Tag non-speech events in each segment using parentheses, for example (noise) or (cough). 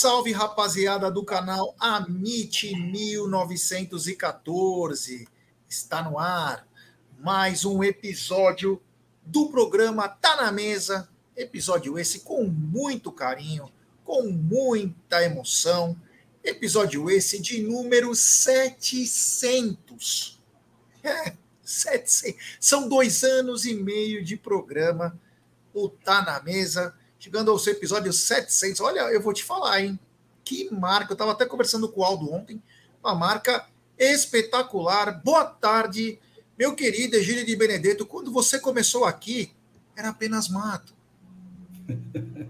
Salve, rapaziada do canal Amit 1914. Está no ar mais um episódio do programa Tá na Mesa. Episódio esse com muito carinho, com muita emoção. Episódio esse de número 700. É, 700. São dois anos e meio de programa. O Tá na Mesa chegando ao seu episódio 700. Olha, eu vou te falar, hein? Que marca. Eu estava até conversando com o Aldo ontem. Uma marca espetacular. Boa tarde, meu querido Egílio de Benedetto. Quando você começou aqui, era apenas mato. (laughs)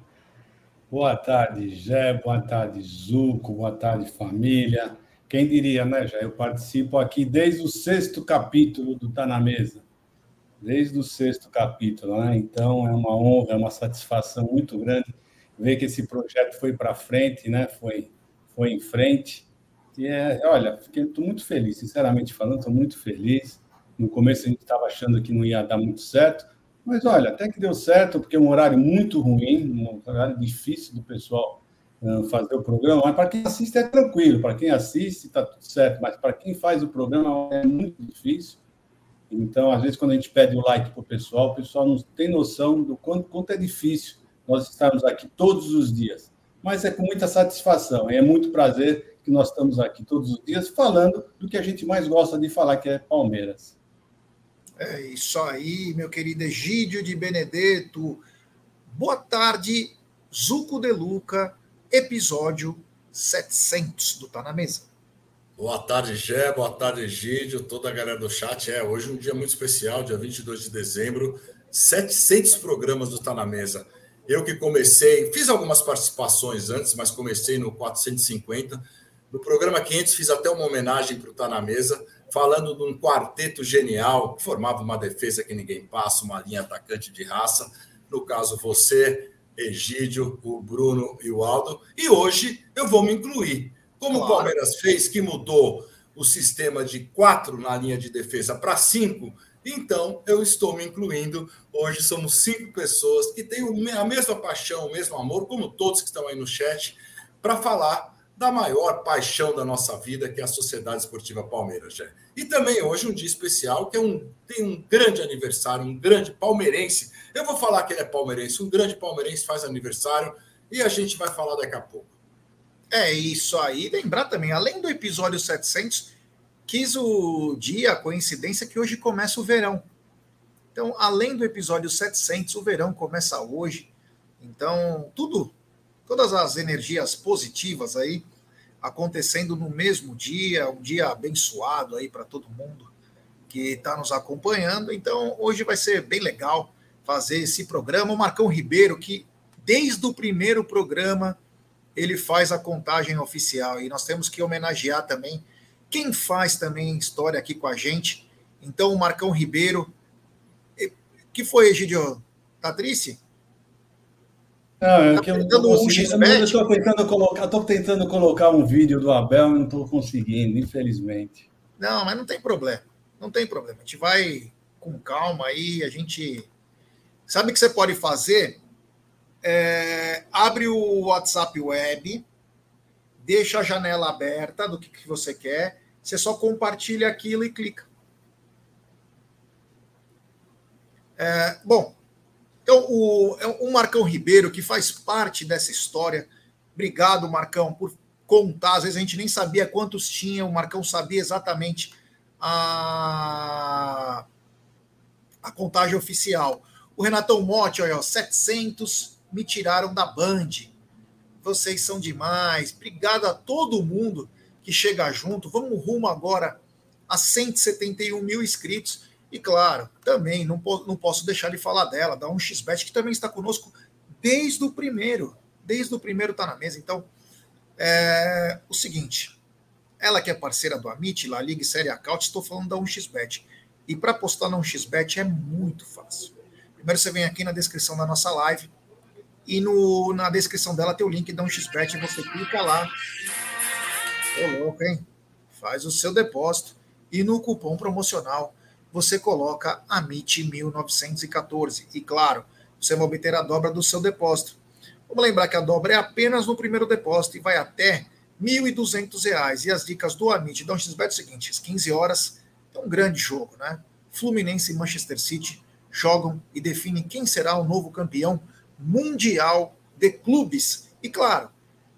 boa tarde, Jé. Boa tarde, Zuco. Boa tarde, família. Quem diria, né, Jé? Eu participo aqui desde o sexto capítulo do Tá na Mesa desde o sexto capítulo, né? Então é uma honra, é uma satisfação muito grande ver que esse projeto foi para frente, né? Foi, foi em frente. E é, olha, fiquei muito feliz, sinceramente falando, estou muito feliz. No começo a gente estava achando que não ia dar muito certo, mas olha, até que deu certo, porque é um horário muito ruim, um horário difícil do pessoal fazer o programa. Mas para quem assiste é tranquilo, para quem assiste está tudo certo, mas para quem faz o programa é muito difícil. Então, às vezes, quando a gente pede o like para o pessoal, o pessoal não tem noção do quanto, quanto é difícil nós estarmos aqui todos os dias. Mas é com muita satisfação, é muito prazer que nós estamos aqui todos os dias falando do que a gente mais gosta de falar, que é Palmeiras. É isso aí, meu querido Egídio de Benedetto. Boa tarde, Zuco de Luca, episódio 700 do Tá na Mesa. Boa tarde, Gé. Boa tarde, Egídio. Toda a galera do chat. É hoje um dia muito especial, dia 22 de dezembro. 700 programas do Tá na Mesa. Eu que comecei, fiz algumas participações antes, mas comecei no 450. No programa 500 fiz até uma homenagem para o Tá na Mesa, falando de um quarteto genial que formava uma defesa que ninguém passa, uma linha atacante de raça. No caso, você, Egídio, o Bruno e o Aldo. E hoje eu vou me incluir como claro. o Palmeiras fez, que mudou o sistema de quatro na linha de defesa para cinco, então eu estou me incluindo. Hoje somos cinco pessoas que têm a mesma paixão, o mesmo amor, como todos que estão aí no chat, para falar da maior paixão da nossa vida, que é a Sociedade Esportiva Palmeiras. Já. E também hoje um dia especial, que é um, tem um grande aniversário, um grande palmeirense. Eu vou falar que ele é palmeirense, um grande palmeirense faz aniversário e a gente vai falar daqui a pouco. É isso aí. Lembrar também, além do episódio 700, quis o dia, a coincidência, que hoje começa o verão. Então, além do episódio 700, o verão começa hoje. Então, tudo, todas as energias positivas aí acontecendo no mesmo dia, um dia abençoado aí para todo mundo que está nos acompanhando. Então, hoje vai ser bem legal fazer esse programa. O Marcão Ribeiro, que desde o primeiro programa ele faz a contagem oficial. E nós temos que homenagear também quem faz também história aqui com a gente. Então, o Marcão Ribeiro. que foi, Egidio? Tá triste? Não, é tá que eu estou um tentando colocar, tentando colocar um vídeo do Abel e não estou conseguindo, infelizmente. Não, mas não tem problema. Não tem problema. A gente vai com calma aí, a gente sabe o que você pode fazer? É, abre o WhatsApp web, deixa a janela aberta do que, que você quer, você só compartilha aquilo e clica. É, bom, então o, é o Marcão Ribeiro, que faz parte dessa história, obrigado, Marcão, por contar. Às vezes a gente nem sabia quantos tinha, o Marcão sabia exatamente a, a contagem oficial. O Renatão Motti, olha, 700 me tiraram da Band. Vocês são demais. Obrigado a todo mundo que chega junto. Vamos rumo agora a 171 mil inscritos. E claro, também não, não posso deixar de falar dela, da 1xBet, que também está conosco desde o primeiro. Desde o primeiro está na mesa. Então, é o seguinte. Ela que é parceira do Amit, La Liga e Série Acaute, estou falando da 1xBet. E para postar na 1xBet é muito fácil. Primeiro você vem aqui na descrição da nossa live, e no, na descrição dela tem o link da um xbet, você clica lá. Ô louco, hein? Faz o seu depósito e no cupom promocional você coloca AMIT1914. E claro, você vai obter a dobra do seu depósito. Vamos lembrar que a dobra é apenas no primeiro depósito e vai até R$ 1.200. E as dicas do Amit dão XBet é o seguinte: às 15 horas, é um grande jogo, né? Fluminense e Manchester City jogam e definem quem será o novo campeão mundial de clubes. E claro,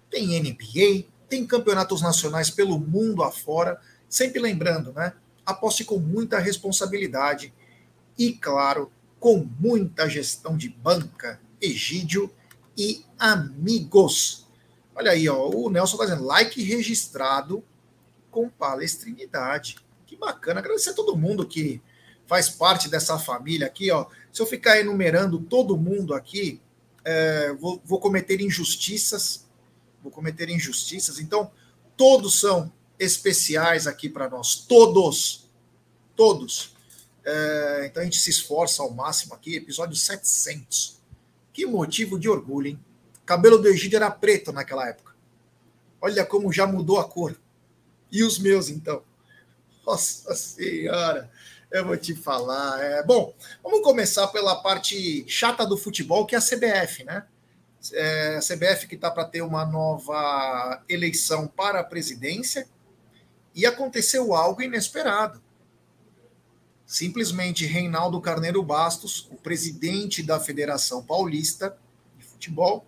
tem NBA, tem campeonatos nacionais pelo mundo afora. Sempre lembrando, né? Aposte com muita responsabilidade e, claro, com muita gestão de banca, Egídio e amigos. Olha aí, ó, o Nelson está dizendo like registrado com palestrinidade. Que bacana. Agradecer a todo mundo que faz parte dessa família aqui, ó. Se eu ficar enumerando todo mundo aqui, é, vou, vou cometer injustiças. Vou cometer injustiças. Então, todos são especiais aqui para nós. Todos. Todos. É, então a gente se esforça ao máximo aqui. Episódio 700. Que motivo de orgulho, hein? cabelo do Egídio era preto naquela época. Olha como já mudou a cor. E os meus, então? Nossa Senhora, eu vou te falar. É, bom, vamos começar pela parte chata do futebol, que é a CBF, né? É, a CBF que está para ter uma nova eleição para a presidência e aconteceu algo inesperado. Simplesmente Reinaldo Carneiro Bastos, o presidente da Federação Paulista de Futebol,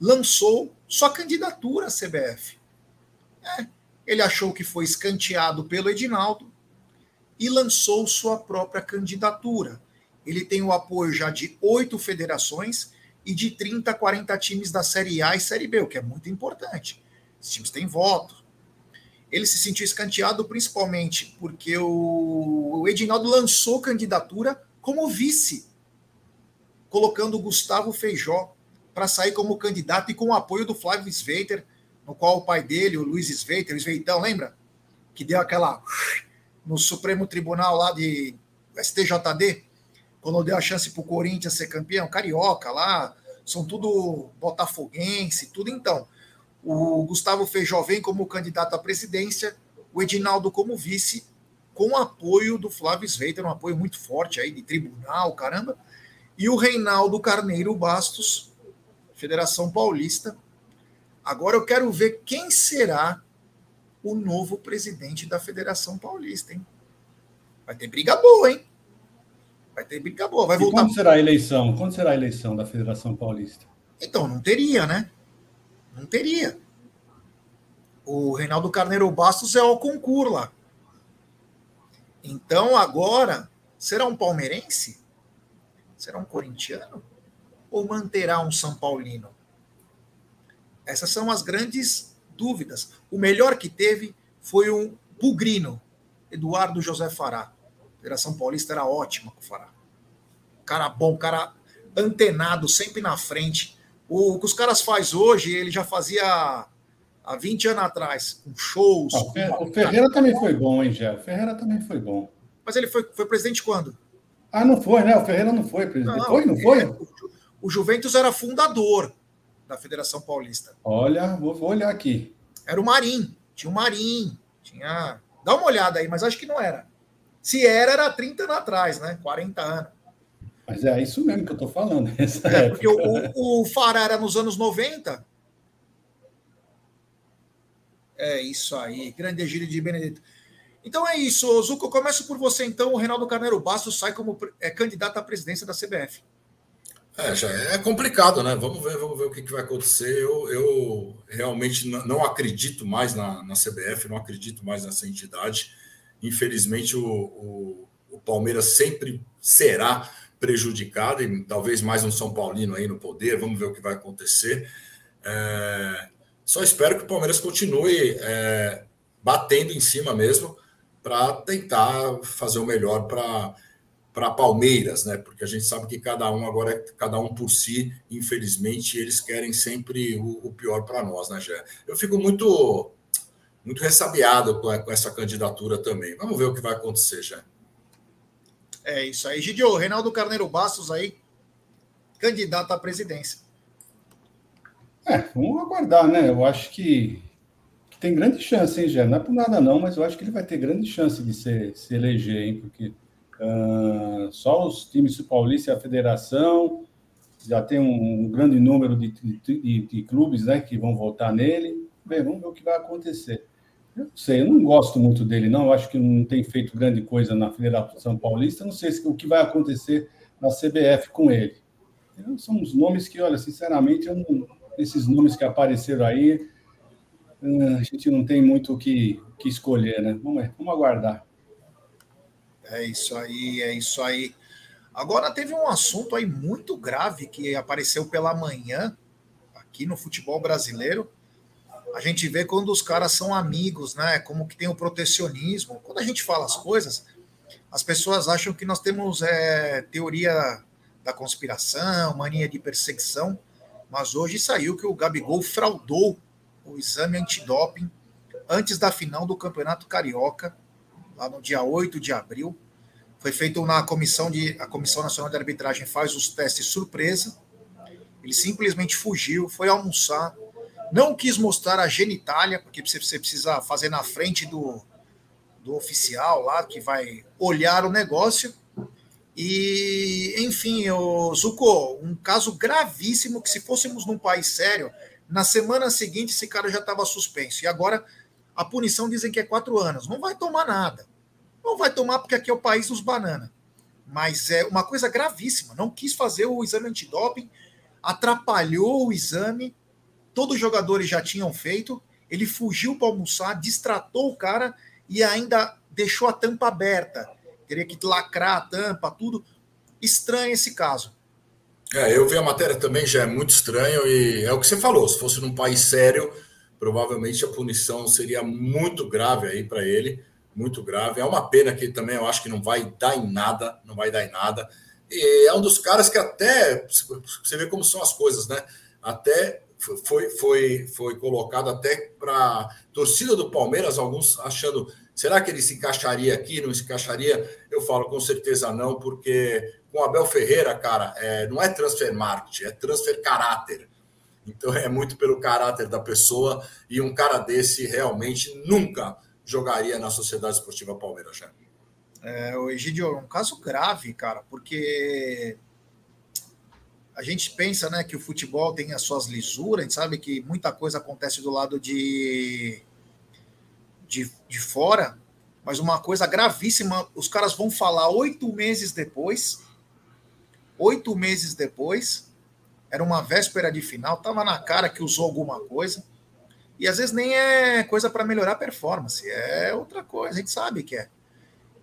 lançou sua candidatura à CBF. É, ele achou que foi escanteado pelo Edinaldo e lançou sua própria candidatura. Ele tem o apoio já de oito federações e de 30 40 times da Série A e Série B, o que é muito importante. Os times têm voto, ele se sentiu escanteado principalmente porque o, Edinaldo lançou candidatura como vice, colocando o Gustavo Feijó para sair como candidato e com o apoio do Flávio Sveiter, no qual o pai dele, o Luiz Sveiter, o Sveitão, lembra? Que deu aquela no Supremo Tribunal lá de STJD, quando deu a chance para o Corinthians ser campeão, carioca lá, são tudo botafoguense, tudo então. O Gustavo Feijó vem como candidato à presidência, o Edinaldo como vice, com apoio do Flávio Sveiter, um apoio muito forte aí de tribunal, caramba. E o Reinaldo Carneiro Bastos, Federação Paulista. Agora eu quero ver quem será o novo presidente da Federação Paulista, hein? Vai ter briga boa, hein? Vai ter briga boa. Vai voltar. E quando será a eleição? Quando será a eleição da Federação Paulista? Então, não teria, né? Não teria. O Reinaldo Carneiro Bastos é o concurso lá. Então agora, será um palmeirense? Será um corintiano? Ou manterá um São Paulino? Essas são as grandes dúvidas. O melhor que teve foi um bugrino, Eduardo José Fará. A Federação Paulista era ótima com o Fará. Cara bom, cara antenado, sempre na frente. O que os caras faz hoje, ele já fazia há 20 anos atrás, com shows. Ah, o Ferreira também foi bom, hein, Gé? O Ferreira também foi bom. Mas ele foi, foi presidente quando? Ah, não foi, né? O Ferreira não foi presidente. Não, foi, não foi? É, o Juventus era fundador da Federação Paulista. Olha, vou, vou olhar aqui. Era o Marim. Tinha o Marim. Tinha. Dá uma olhada aí, mas acho que não era. Se era, era 30 anos atrás, né? 40 anos. Mas é isso mesmo que eu estou falando. (laughs) É, porque o, o Fará era nos anos 90. É isso aí, grande Egílio de Benedito. Então é isso, Zuco. Eu começo por você, então. O Reinaldo Carneiro Bastos sai como é, candidato à presidência da CBF. É, já é complicado, né? Vamos ver, vamos ver o que, que vai acontecer. Eu, eu realmente não acredito mais na, na, CBF, não acredito mais nessa entidade. Infelizmente, o, o, o Palmeiras sempre será prejudicado, e talvez mais um São Paulino aí no poder, vamos ver o que vai acontecer. É, só espero que o Palmeiras continue é, batendo em cima mesmo para tentar fazer o melhor para para Palmeiras, né? Porque a gente sabe que cada um agora é cada um por si, infelizmente, eles querem sempre o, o pior para nós, né, Jé? Eu fico muito muito ressabiado com, com essa candidatura também. Vamos ver o que vai acontecer, já. É isso aí. Gidio, Reinaldo Carneiro Bastos aí, candidato à presidência. É, vamos aguardar, né? Eu acho que, que tem grande chance, hein, Gé? Não é por nada não, mas eu acho que ele vai ter grande chance de se, se eleger, hein? Porque uh, só os times Paulista e a federação já tem um, grande número de, de, de, clubes né, que vão votar nele. Bem, vamos ver o que vai acontecer. Eu não sei, eu não gosto muito dele, não. Eu acho que não tem feito grande coisa na Federação Paulista. Não sei o que vai acontecer na CBF com ele. São os nomes que, olha, sinceramente, não, esses nomes que apareceram aí, eh, a gente não tem muito o que, que escolher, né? Vamos, vamos aguardar. É isso aí, é isso aí. Agora teve um assunto aí muito grave que apareceu pela manhã aqui no futebol brasileiro. A gente vê quando os caras são amigos, né? Como que tem o protecionismo. Quando a gente fala as coisas, as pessoas acham que nós temos é, teoria da conspiração, mania de perseguição, mas hoje saiu que o Gabigol fraudou o exame antidoping antes da final do Campeonato Carioca, lá no dia 8 de abril. Foi feito na comissão de. A Comissão Nacional de Arbitragem faz os testes surpresa. Ele simplesmente fugiu, foi almoçar, não quis mostrar a genitália, porque você precisa fazer na frente do, do oficial lá, que vai olhar o negócio. E, enfim, o Zuko, um caso gravíssimo que se fôssemos num país sério, na semana seguinte esse cara já estava suspenso. E agora a punição dizem que é quatro anos. Não vai tomar nada. Não vai tomar porque aqui é o país dos bananas. Mas é uma coisa gravíssima. Não quis fazer o exame antidoping, atrapalhou o exame. Todos os jogadores já tinham feito. Ele fugiu para almoçar, distratou o cara e ainda deixou a tampa aberta. Teria que lacrar a tampa, tudo. Estranho esse caso. É, eu vi a matéria também, já é muito estranho, e é o que você falou: se fosse num país sério, provavelmente a punição seria muito grave aí para ele muito grave. É uma pena que também eu acho que não vai dar em nada, não vai dar em nada. E é um dos caras que até você vê como são as coisas, né? Até foi foi foi colocado até para torcida do Palmeiras, alguns achando, será que ele se encaixaria aqui, não se encaixaria? Eu falo com certeza não, porque com Abel Ferreira, cara, é, não é transfer marketing, é transfer caráter. Então é muito pelo caráter da pessoa e um cara desse realmente nunca jogaria na Sociedade Esportiva Palmeiras, já. É, o Egidio, é um caso grave, cara, porque a gente pensa né, que o futebol tem as suas lisuras, a gente sabe que muita coisa acontece do lado de, de, de fora, mas uma coisa gravíssima, os caras vão falar oito meses depois, oito meses depois, era uma véspera de final, tava na cara que usou alguma coisa, e às vezes nem é coisa para melhorar a performance, é outra coisa, a gente sabe que é.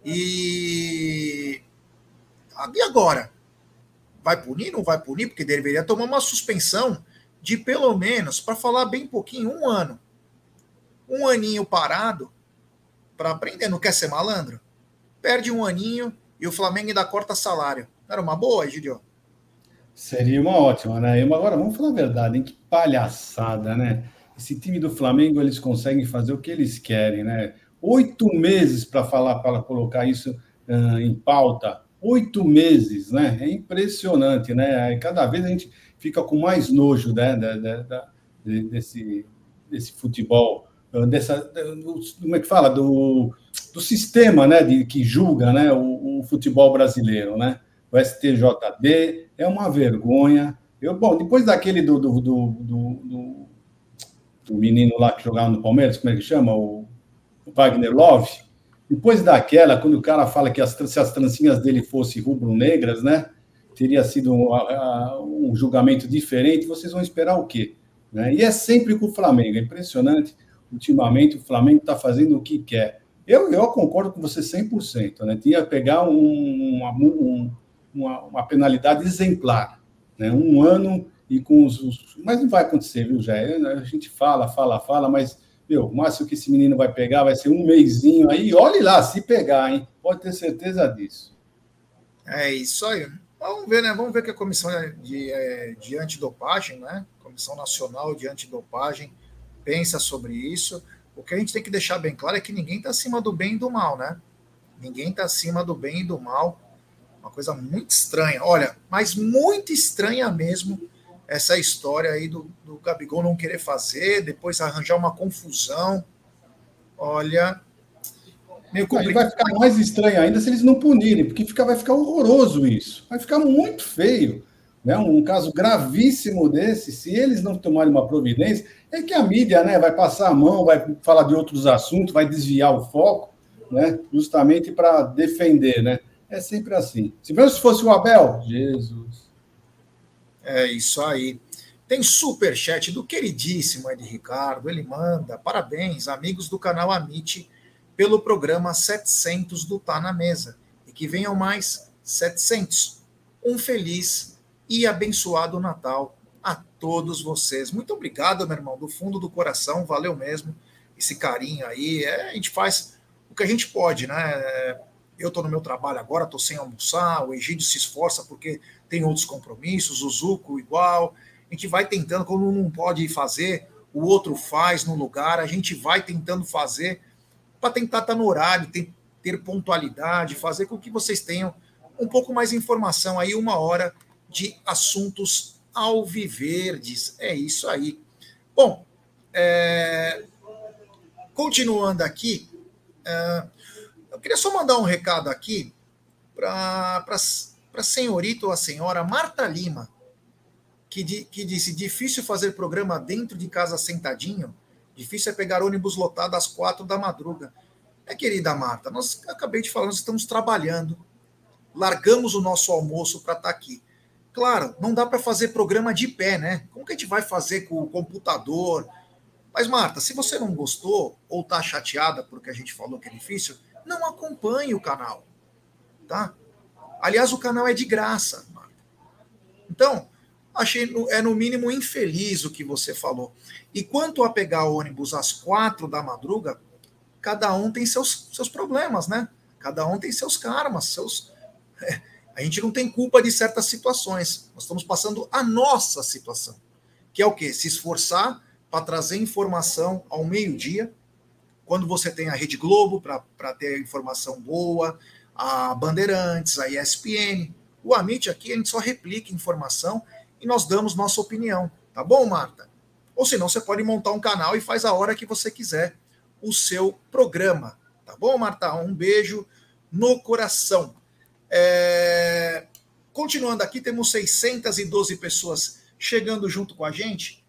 E, e agora? Vai punir? Não vai punir? Porque deveria tomar uma suspensão de pelo menos, para falar bem pouquinho, um ano. Um aninho parado para aprender. Não quer ser malandro? Perde um aninho e o Flamengo ainda corta salário. Era uma boa, Gidio? Seria uma ótima, né? Agora, vamos falar a verdade, hein? Que palhaçada, né? esse time do Flamengo eles conseguem fazer o que eles querem, né? Oito meses para falar, para colocar isso uh, em pauta, oito meses, né? É impressionante, né? Cada vez a gente fica com mais nojo, né? Da, desse, desse futebol, dessa, como é que fala, do, do sistema, né? De, que julga, né? O, o futebol brasileiro, né? O STJD é uma vergonha. Eu, bom, depois daquele do, do, do, do o menino lá que jogava no Palmeiras, como é que chama? O, Wagner Love. Depois daquela, quando o cara fala que as, se as trancinhas dele fossem rubro-negras, né? Teria sido um, um, julgamento diferente, vocês vão esperar o quê? Né? E é sempre com o Flamengo, é impressionante. Ultimamente, o Flamengo está fazendo o que quer. Eu, eu concordo com você 100%. Né? Tinha que pegar um, uma, um, uma, uma penalidade exemplar. Né? Um ano e com os, os, Mas não vai acontecer, viu, Jé? A gente fala, fala, fala, mas, meu, o máximo que esse menino vai pegar vai ser um mêsinho aí. Olhe lá, se pegar, hein? Pode ter certeza disso. É isso aí. Vamos ver, né? Vamos ver que a comissão de, é, de antidopagem, né? Comissão Nacional de Antidopagem pensa sobre isso. O que a gente tem que deixar bem claro é que ninguém está acima do bem e do mal, né? Ninguém está acima do bem e do mal. Uma coisa muito estranha. Olha, mas muito estranha mesmo essa história aí do, do Gabigol não querer fazer, depois arranjar uma confusão. Olha, meio complicado. Vai ficar mais estranho ainda se eles não punirem, porque fica, vai ficar horroroso isso. Vai ficar muito feio. né, um caso gravíssimo desse, se eles não tomarem uma providência, é que a mídia né, vai passar a mão, vai falar de outros assuntos, vai desviar o foco, né, justamente para defender. Né? É sempre assim. Se mesmo fosse o Abel, Jesus. É isso aí. Tem super chat do queridíssimo Ed Ricardo. Ele manda parabéns, amigos do canal Amit, pelo programa 700 do Tá na Mesa. E que venham mais 700. Um feliz e abençoado Natal a todos vocês. Muito obrigado, meu irmão, do fundo do coração, valeu mesmo esse carinho aí. É, a gente faz o que a gente pode, né? Eu estou no meu trabalho agora, estou sem almoçar, o Egídio se esforça porque tem outros compromissos, o Zuco igual. A gente vai tentando, quando não pode fazer, o outro faz no lugar, a gente vai tentando fazer para tentar estar tá no horário, ter, ter pontualidade, fazer com que vocês tenham um pouco mais de informação aí, uma hora de assuntos alviverdes. É isso aí. Bom, é, continuando aqui, é, eu queria só mandar um recado aqui para a senhorita ou a senhora Marta Lima, que, di, que disse: difícil fazer programa dentro de casa sentadinho, difícil é pegar ônibus lotado às quatro da madruga. É, querida Marta, nós acabei de falar, nós estamos trabalhando, largamos o nosso almoço para estar tá aqui. Claro, não dá para fazer programa de pé, né? Como que a gente vai fazer com o computador? Mas, Marta, se você não gostou ou está chateada porque a gente falou que é difícil, não acompanhe o canal, tá? Aliás, o canal é de graça. Então, achei é no mínimo infeliz o que você falou. E quanto a pegar ônibus às quatro da madruga, cada um tem seus, seus problemas, né? Cada um tem seus karmas, seus. É, a gente não tem culpa de certas situações. Nós estamos passando a nossa situação, que é o quê? Se esforçar para trazer informação ao meio-dia, quando você tem a Rede Globo para ter informação boa, a Bandeirantes, a ESPN. O Amit aqui a gente só replica informação e nós damos nossa opinião. Tá bom, Marta? Ou senão você pode montar um canal e faz a hora que você quiser o seu programa. Tá bom, Marta? Um beijo no coração. É... Continuando aqui, temos 612 pessoas chegando junto com a gente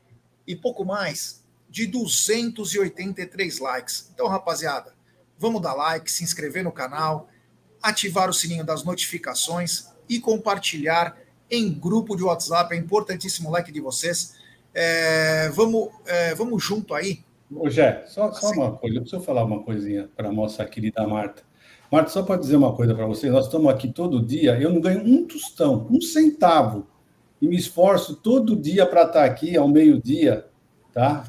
e pouco mais de 283 likes. Então, rapaziada, vamos dar like, se inscrever no canal, ativar o sininho das notificações e compartilhar em grupo de WhatsApp. É importantíssimo o like de vocês. É... vamos, é... vamos junto aí. Ô, Jé, só, só assim. uma coisa, eu preciso falar uma coisinha para a nossa querida Marta. Marta, só para dizer uma coisa para vocês, nós estamos aqui todo dia, eu não ganho um tostão, um centavo, e me esforço todo dia para estar aqui ao meio-dia, tá?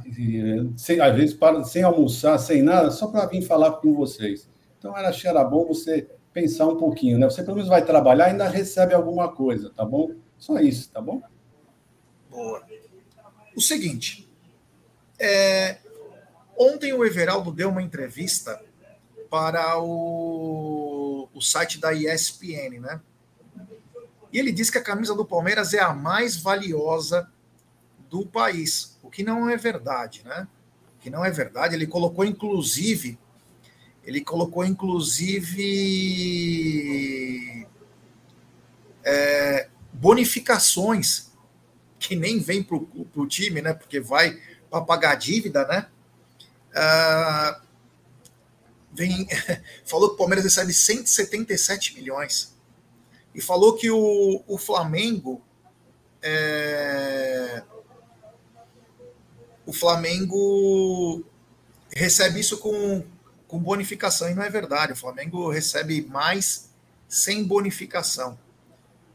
Sem, às vezes para, sem almoçar, sem nada, só para vir falar com vocês. Então, era, era bom você pensar um pouquinho, né? Você pelo menos vai trabalhar e ainda recebe alguma coisa, tá bom? Só isso, tá bom? Boa. O seguinte, é, ontem o Everaldo deu uma entrevista para o, o site da ESPN, né? E ele disse que a camisa do Palmeiras é a mais valiosa do país, o que não é verdade, né? O que não é verdade. Ele colocou, inclusive, ele colocou, inclusive, é, bonificações que nem vem para o time, né? Porque vai para pagar a dívida, né? Ah, vem, (laughs) falou que o Palmeiras recebe 177 milhões. E falou que o, o Flamengo. É, o Flamengo recebe isso com, com bonificação, e não é verdade. O Flamengo recebe mais sem bonificação.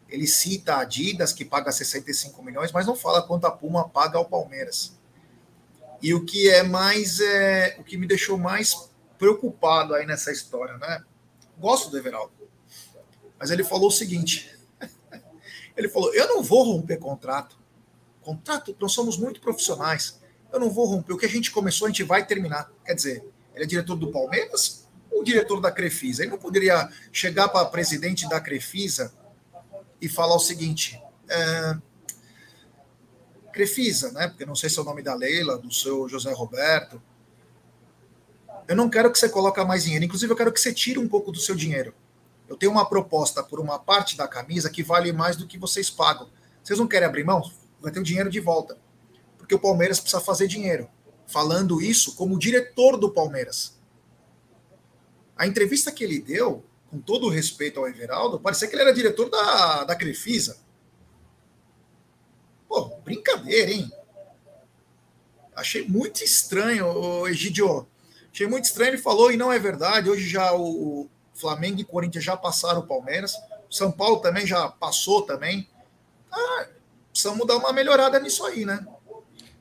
Ele cita a Adidas, que paga 65 milhões, mas não fala quanto a Puma paga ao Palmeiras. E o que é mais. É, o que me deixou mais preocupado aí nessa história, né? Gosto do Everaldo. Mas ele falou o seguinte: (laughs) ele falou, eu não vou romper contrato. Contrato, nós somos muito profissionais. Eu não vou romper. O que a gente começou, a gente vai terminar. Quer dizer, ele é diretor do Palmeiras ou diretor da Crefisa? Ele não poderia chegar para presidente da Crefisa e falar o seguinte: é, Crefisa, né? Porque não sei se é o nome da Leila, do seu José Roberto eu não quero que você coloque mais dinheiro. Inclusive, eu quero que você tire um pouco do seu dinheiro. Eu tenho uma proposta por uma parte da camisa que vale mais do que vocês pagam. Vocês não querem abrir mão? Vai ter o dinheiro de volta. Porque o Palmeiras precisa fazer dinheiro. Falando isso como diretor do Palmeiras. A entrevista que ele deu, com todo o respeito ao Everaldo, parecia que ele era diretor da, da Crefisa. Pô, brincadeira, hein? Achei muito estranho, o Egidio. Achei muito estranho, ele falou, e não é verdade. Hoje já o Flamengo e Corinthians já passaram o Palmeiras. O São Paulo também já passou também. Ah, precisamos dar uma melhorada nisso aí, né?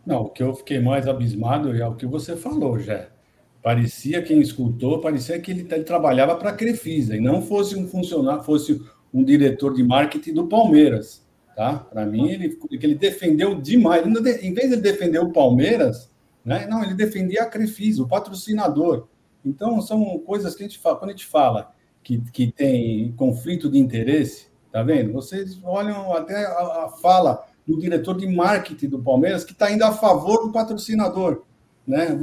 Não, o que eu fiquei mais abismado é o que você falou, já. Parecia quem escutou, parecia que ele, ele trabalhava para a Crefisa e não fosse um funcionário, fosse um diretor de marketing do Palmeiras. Tá? Para mim, ele, ele defendeu demais. Em vez de defender o Palmeiras, né? não, ele defendia a Crefisa, o patrocinador. Então, são coisas que a gente fala, quando a gente fala que, que tem conflito de interesse, tá vendo? Vocês olham até a, a fala do diretor de marketing do Palmeiras, que está indo a favor do patrocinador. Né?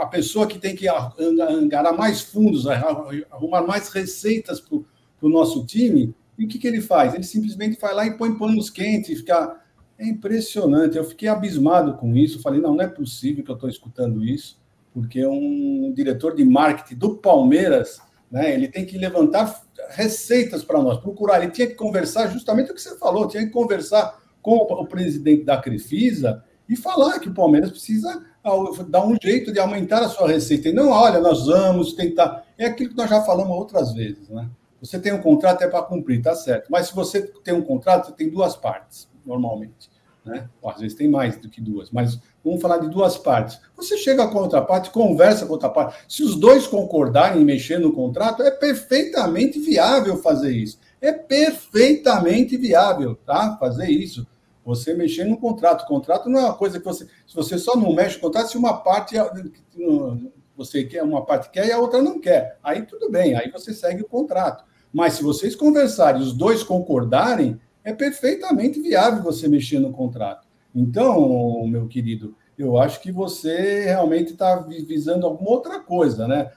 A pessoa que tem que enganar mais fundos, arrumar mais receitas para o nosso time, e o que, que ele faz? Ele simplesmente vai lá e põe panos quentes, fica. É impressionante. Eu fiquei abismado com isso. Falei, não, não é possível que eu estou escutando isso, porque um diretor de marketing do Palmeiras, né, ele tem que levantar receitas para nós, procurar. Ele tinha que conversar justamente o que você falou, tinha que conversar com o presidente da Crefisa e falar que o Palmeiras precisa dar um jeito de aumentar a sua receita. E não, olha, nós vamos tentar. É aquilo que nós já falamos outras vezes, né? Você tem um contrato é para cumprir, tá certo. Mas se você tem um contrato, você tem duas partes, normalmente. Né? Ou, às vezes tem mais do que duas, mas vamos falar de duas partes. Você chega com a outra parte, conversa com a outra parte. Se os dois concordarem em mexer no contrato, é perfeitamente viável fazer isso. É perfeitamente viável, tá? Fazer isso. Você mexer no contrato. O contrato não é uma coisa que você. Se você só não mexe no contrato, se uma parte você quer, uma parte quer e a outra não quer. Aí tudo bem, aí você segue o contrato. Mas se vocês conversarem, os dois concordarem, é perfeitamente viável você mexer no contrato. Então, meu querido, eu acho que você realmente está visando alguma outra coisa, né?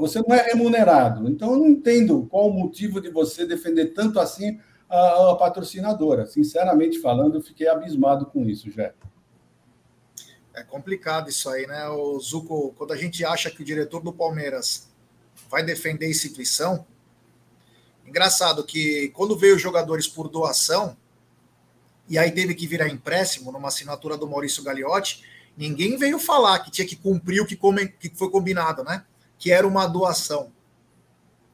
Você não é remunerado. Então, eu não entendo qual o motivo de você defender tanto assim a, a patrocinadora. Sinceramente falando, eu fiquei abismado com isso, Jé. É complicado isso aí, né? O Zuco, quando a gente acha que o diretor do Palmeiras vai defender a instituição, Engraçado que quando veio os jogadores por doação, e aí teve que virar empréstimo numa assinatura do Maurício Gagliotti, ninguém veio falar que tinha que cumprir o que, que foi combinado, né? Que era uma doação.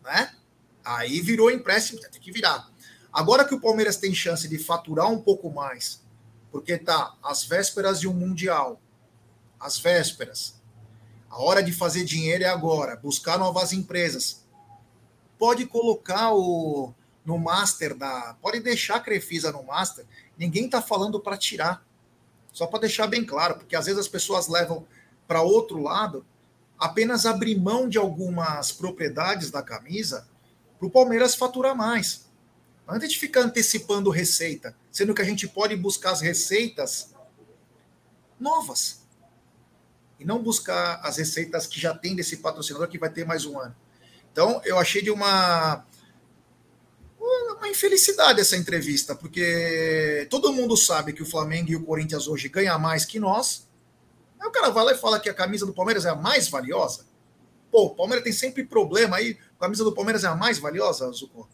Né? Aí virou empréstimo, tem que virar. Agora que o Palmeiras tem chance de faturar um pouco mais, porque tá às vésperas de um Mundial, às vésperas, a hora de fazer dinheiro é agora, buscar novas empresas, pode colocar o no master da. Pode deixar a Crefisa no master. Ninguém está falando para tirar. Só para deixar bem claro, porque às vezes as pessoas levam para outro lado apenas abrir mão de algumas propriedades da camisa para o Palmeiras faturar mais. Antes de ficar antecipando receita, sendo que a gente pode buscar as receitas novas e não buscar as receitas que já tem desse patrocinador que vai ter mais um ano. Então, eu achei de uma uma infelicidade essa entrevista, porque todo mundo sabe que o Flamengo e o Corinthians hoje ganham mais que nós. Aí o cara vai lá e fala que a camisa do Palmeiras é a mais valiosa. Pô, o Palmeiras tem sempre problema aí. A camisa do Palmeiras é a mais valiosa, Zucco?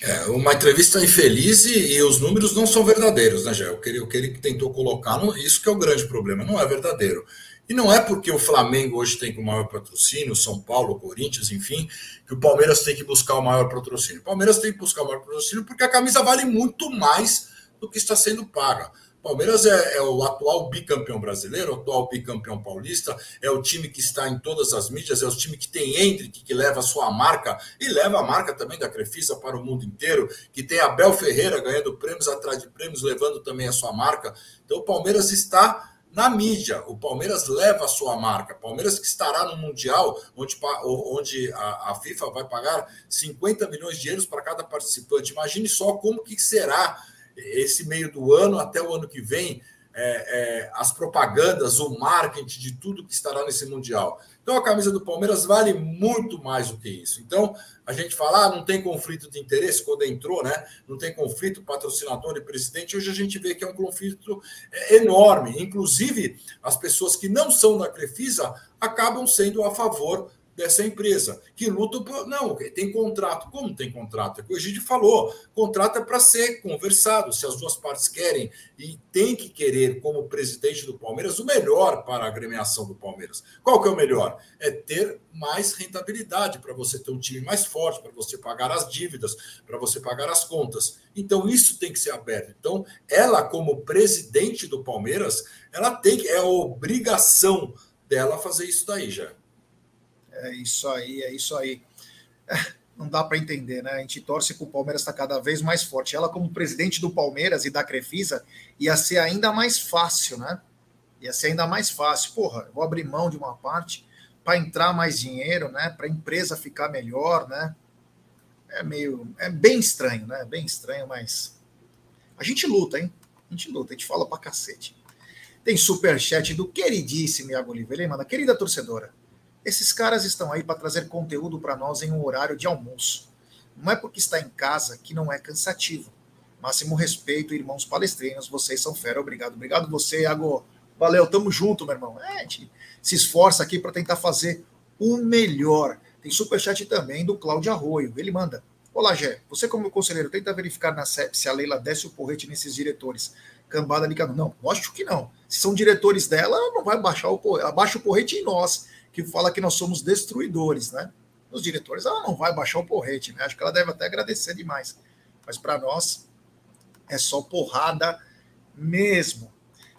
É uma entrevista infeliz e, e, os números não são verdadeiros, né, Gé? O que ele, o que ele tentou colocar, não, isso que é o grande problema, não é verdadeiro. E não é porque o Flamengo hoje tem o maior patrocínio, São Paulo, Corinthians, enfim, que o Palmeiras tem que buscar o maior patrocínio. O Palmeiras tem que buscar o maior patrocínio porque a camisa vale muito mais do que está sendo paga. Palmeiras é, é, o atual bicampeão brasileiro, o atual bicampeão paulista, é o time que está em todas as mídias, é o time que tem Hendrick, que leva a sua marca e leva a marca também da Crefisa para o mundo inteiro, que tem Abel Ferreira ganhando prêmios atrás de prêmios, levando também a sua marca. Então o Palmeiras está na mídia. O Palmeiras leva a sua marca. Palmeiras que estará no Mundial, onde, onde a, a, FIFA vai pagar 50 milhões de euros para cada participante. Imagine só como que será esse meio do ano até o ano que vem, é, é, as propagandas, o marketing de tudo que estará nesse Mundial. Então a camisa do Palmeiras vale muito mais do que isso. Então a gente fala, ah, não tem conflito de interesse quando entrou, né? Não tem conflito patrocinador e presidente. Hoje a gente vê que é um conflito é, enorme. Inclusive, as pessoas que não são da Crefisa acabam sendo a favor dessa empresa, que luta por. Não, tem contrato. Como tem contrato? É o que o Egídio falou: contrato é para ser conversado. Se as duas partes querem e tem que querer, como presidente do Palmeiras, o melhor para a agremiação do Palmeiras. Qual que é o melhor? É ter mais rentabilidade para você ter um time mais forte, para você pagar as dívidas, para você pagar as contas. Então, isso tem que ser aberto. Então, ela, como presidente do Palmeiras, ela tem que. É obrigação dela fazer isso daí já. É isso aí, é isso aí. (laughs) Não dá para entender, né? A gente torce que o Palmeiras está cada vez mais forte. Ela, como presidente do Palmeiras e da Crefisa, ia ser ainda mais fácil, né? Ia ser ainda mais fácil. Porra, vou abrir mão de uma parte para entrar mais dinheiro, né? Para a empresa ficar melhor, né? É meio. É bem estranho, né? Bem estranho, mas. A gente luta, hein? A gente luta, a gente fala pra cacete. Tem superchat do queridíssimo Iago Oliveira, ele manda, querida torcedora. Esses caras estão aí para trazer conteúdo para nós em um horário de almoço. Não é porque está em casa que não é cansativo. Máximo respeito, irmãos palestrinos, vocês são fera. Obrigado, obrigado você, Iago. Valeu, tamo junto, meu irmão. É, a gente se esforça aqui para tentar fazer o melhor. Tem superchat também do Cláudio Arroio. Ele manda: Olá, Gé. Você, como conselheiro, tenta verificar na CEP se a Leila desce o porrete nesses diretores. Cambada ligado. Não, lógico que não. Se são diretores dela, não vai baixar o porrete. Abaixa o porrete em nós que fala que nós somos destruidores, né? Os diretores, ela não vai baixar o porrete, né? Acho que ela deve até agradecer demais. Mas para nós é só porrada mesmo.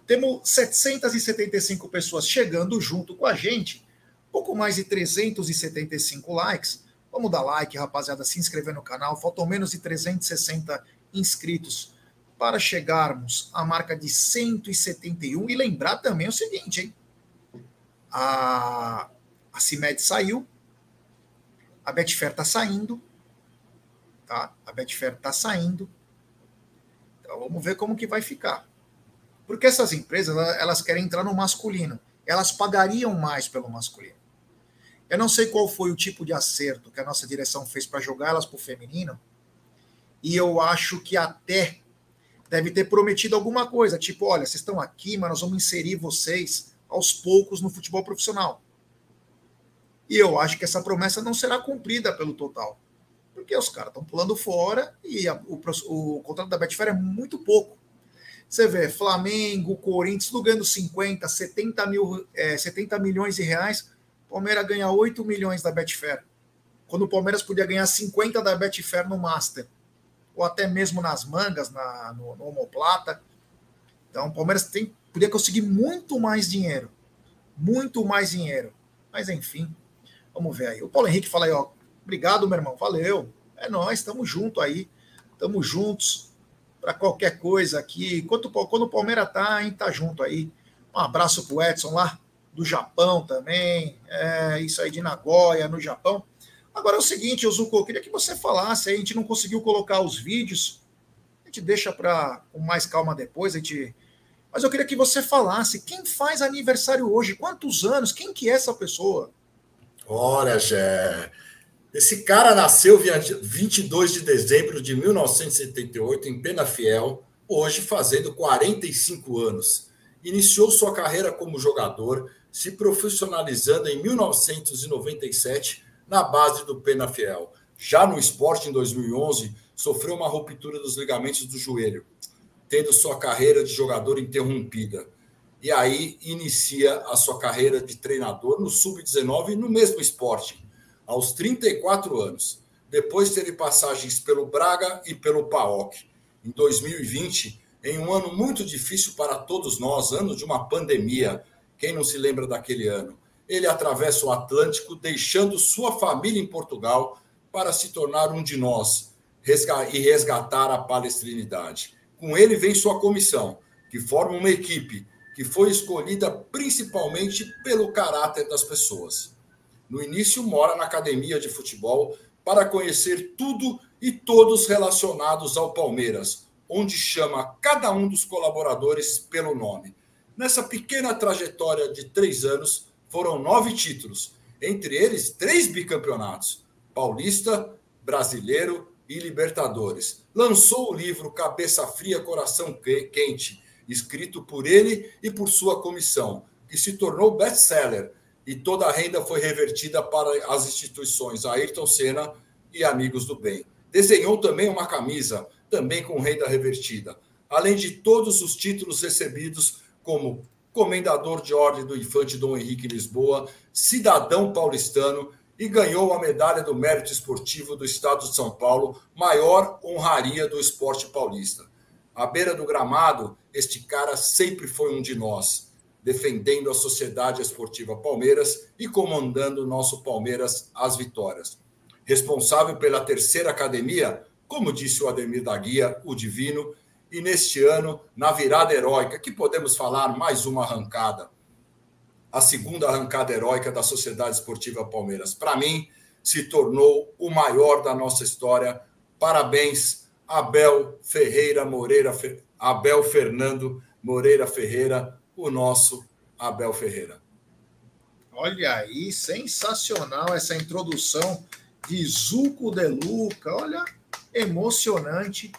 Temos 775 pessoas chegando junto com a gente, pouco mais de 375 likes. Vamos dar like, rapaziada, se inscrever no canal. Faltam menos de 360 inscritos para chegarmos à marca de 171. E lembrar também o seguinte, hein? A, a CIMED saiu, a Betfair está saindo, tá? A Betfair está saindo. Então vamos ver como que vai ficar. Porque essas empresas, elas querem entrar no masculino. Elas pagariam mais pelo masculino. Eu não sei qual foi o tipo de acerto que a nossa direção fez para jogar elas para o feminino. E eu acho que até deve ter prometido alguma coisa, tipo, olha, vocês estão aqui, mas nós vamos inserir vocês aos poucos no futebol profissional. E eu acho que essa promessa não será cumprida pelo total. Porque os caras estão pulando fora e a, o, o, contrato da Betfair é muito pouco. Você vê Flamengo, Corinthians, tudo ganhando 50, 70, mil, é, 70 milhões de reais. Palmeiras ganha 8 milhões da Betfair. Quando o Palmeiras podia ganhar 50 da Betfair no Master. Ou até mesmo nas mangas, na, no, no Homoplata. Então o Palmeiras tem podia conseguir muito mais dinheiro. Muito mais dinheiro. Mas enfim, vamos ver aí. O Paulo Henrique fala aí, ó. Obrigado, meu irmão. Valeu. É nós, estamos juntos aí. Estamos juntos para qualquer coisa aqui. Quando, quando o Palmeiras tá, hein, tá junto aí. Um abraço pro Edson lá do Japão também. É, isso aí de Nagoya, no Japão. Agora é o seguinte, Ozuko, queria que você falasse, a gente não conseguiu colocar os vídeos, a gente deixa para com mais calma depois, a gente mas eu queria que você falasse quem faz aniversário hoje, quantos anos, quem que é essa pessoa? Olha, Jé, esse cara nasceu 22 de dezembro de 1978 em Penafiel, hoje fazendo 45 anos. Iniciou sua carreira como jogador, se profissionalizando em 1997 na base do Penafiel. Já no esporte, em 2011, sofreu uma ruptura dos ligamentos do joelho tendo sua carreira de jogador interrompida. E aí inicia a sua carreira de treinador no Sub-19 no mesmo esporte, aos 34 anos. Depois teve passagens pelo Braga e pelo PAOK. Em 2020, em um ano muito difícil para todos nós, ano de uma pandemia, quem não se lembra daquele ano? Ele atravessa o Atlântico, deixando sua família em Portugal para se tornar um de nós e resgatar a palestrinidade. Com ele vem sua comissão, que forma uma equipe que foi escolhida principalmente pelo caráter das pessoas. No início, mora na academia de futebol para conhecer tudo e todos relacionados ao Palmeiras, onde chama cada um dos colaboradores pelo nome. Nessa pequena trajetória de três anos, foram nove títulos, entre eles três bicampeonatos: Paulista, Brasileiro e Libertadores. Lançou o livro Cabeça Fria, Coração Quente, escrito por ele e por sua comissão, que se tornou best-seller e toda a renda foi revertida para as instituições Ayrton Senna e Amigos do Bem. Desenhou também uma camisa, também com renda revertida, além de todos os títulos recebidos como Comendador de Ordem do Infante Dom Henrique Lisboa, cidadão paulistano e ganhou a medalha do Mérito Esportivo do Estado de São Paulo, maior honraria do esporte paulista. À beira do gramado, este cara sempre foi um de nós, defendendo a Sociedade Esportiva Palmeiras e comandando o nosso Palmeiras às vitórias responsável pela terceira academia, como disse o Ademir da Guia, o Divino, e neste ano, na virada heróica, que podemos falar mais uma arrancada, a segunda arrancada heróica da Sociedade Esportiva Palmeiras. Para mim, se tornou o maior da nossa história. Parabéns, Abel Ferreira Moreira, Abel Fernando Moreira Ferreira, o nosso Abel Ferreira. Olha aí, sensacional essa introdução de Zuco de Luca. Olha, emocionante.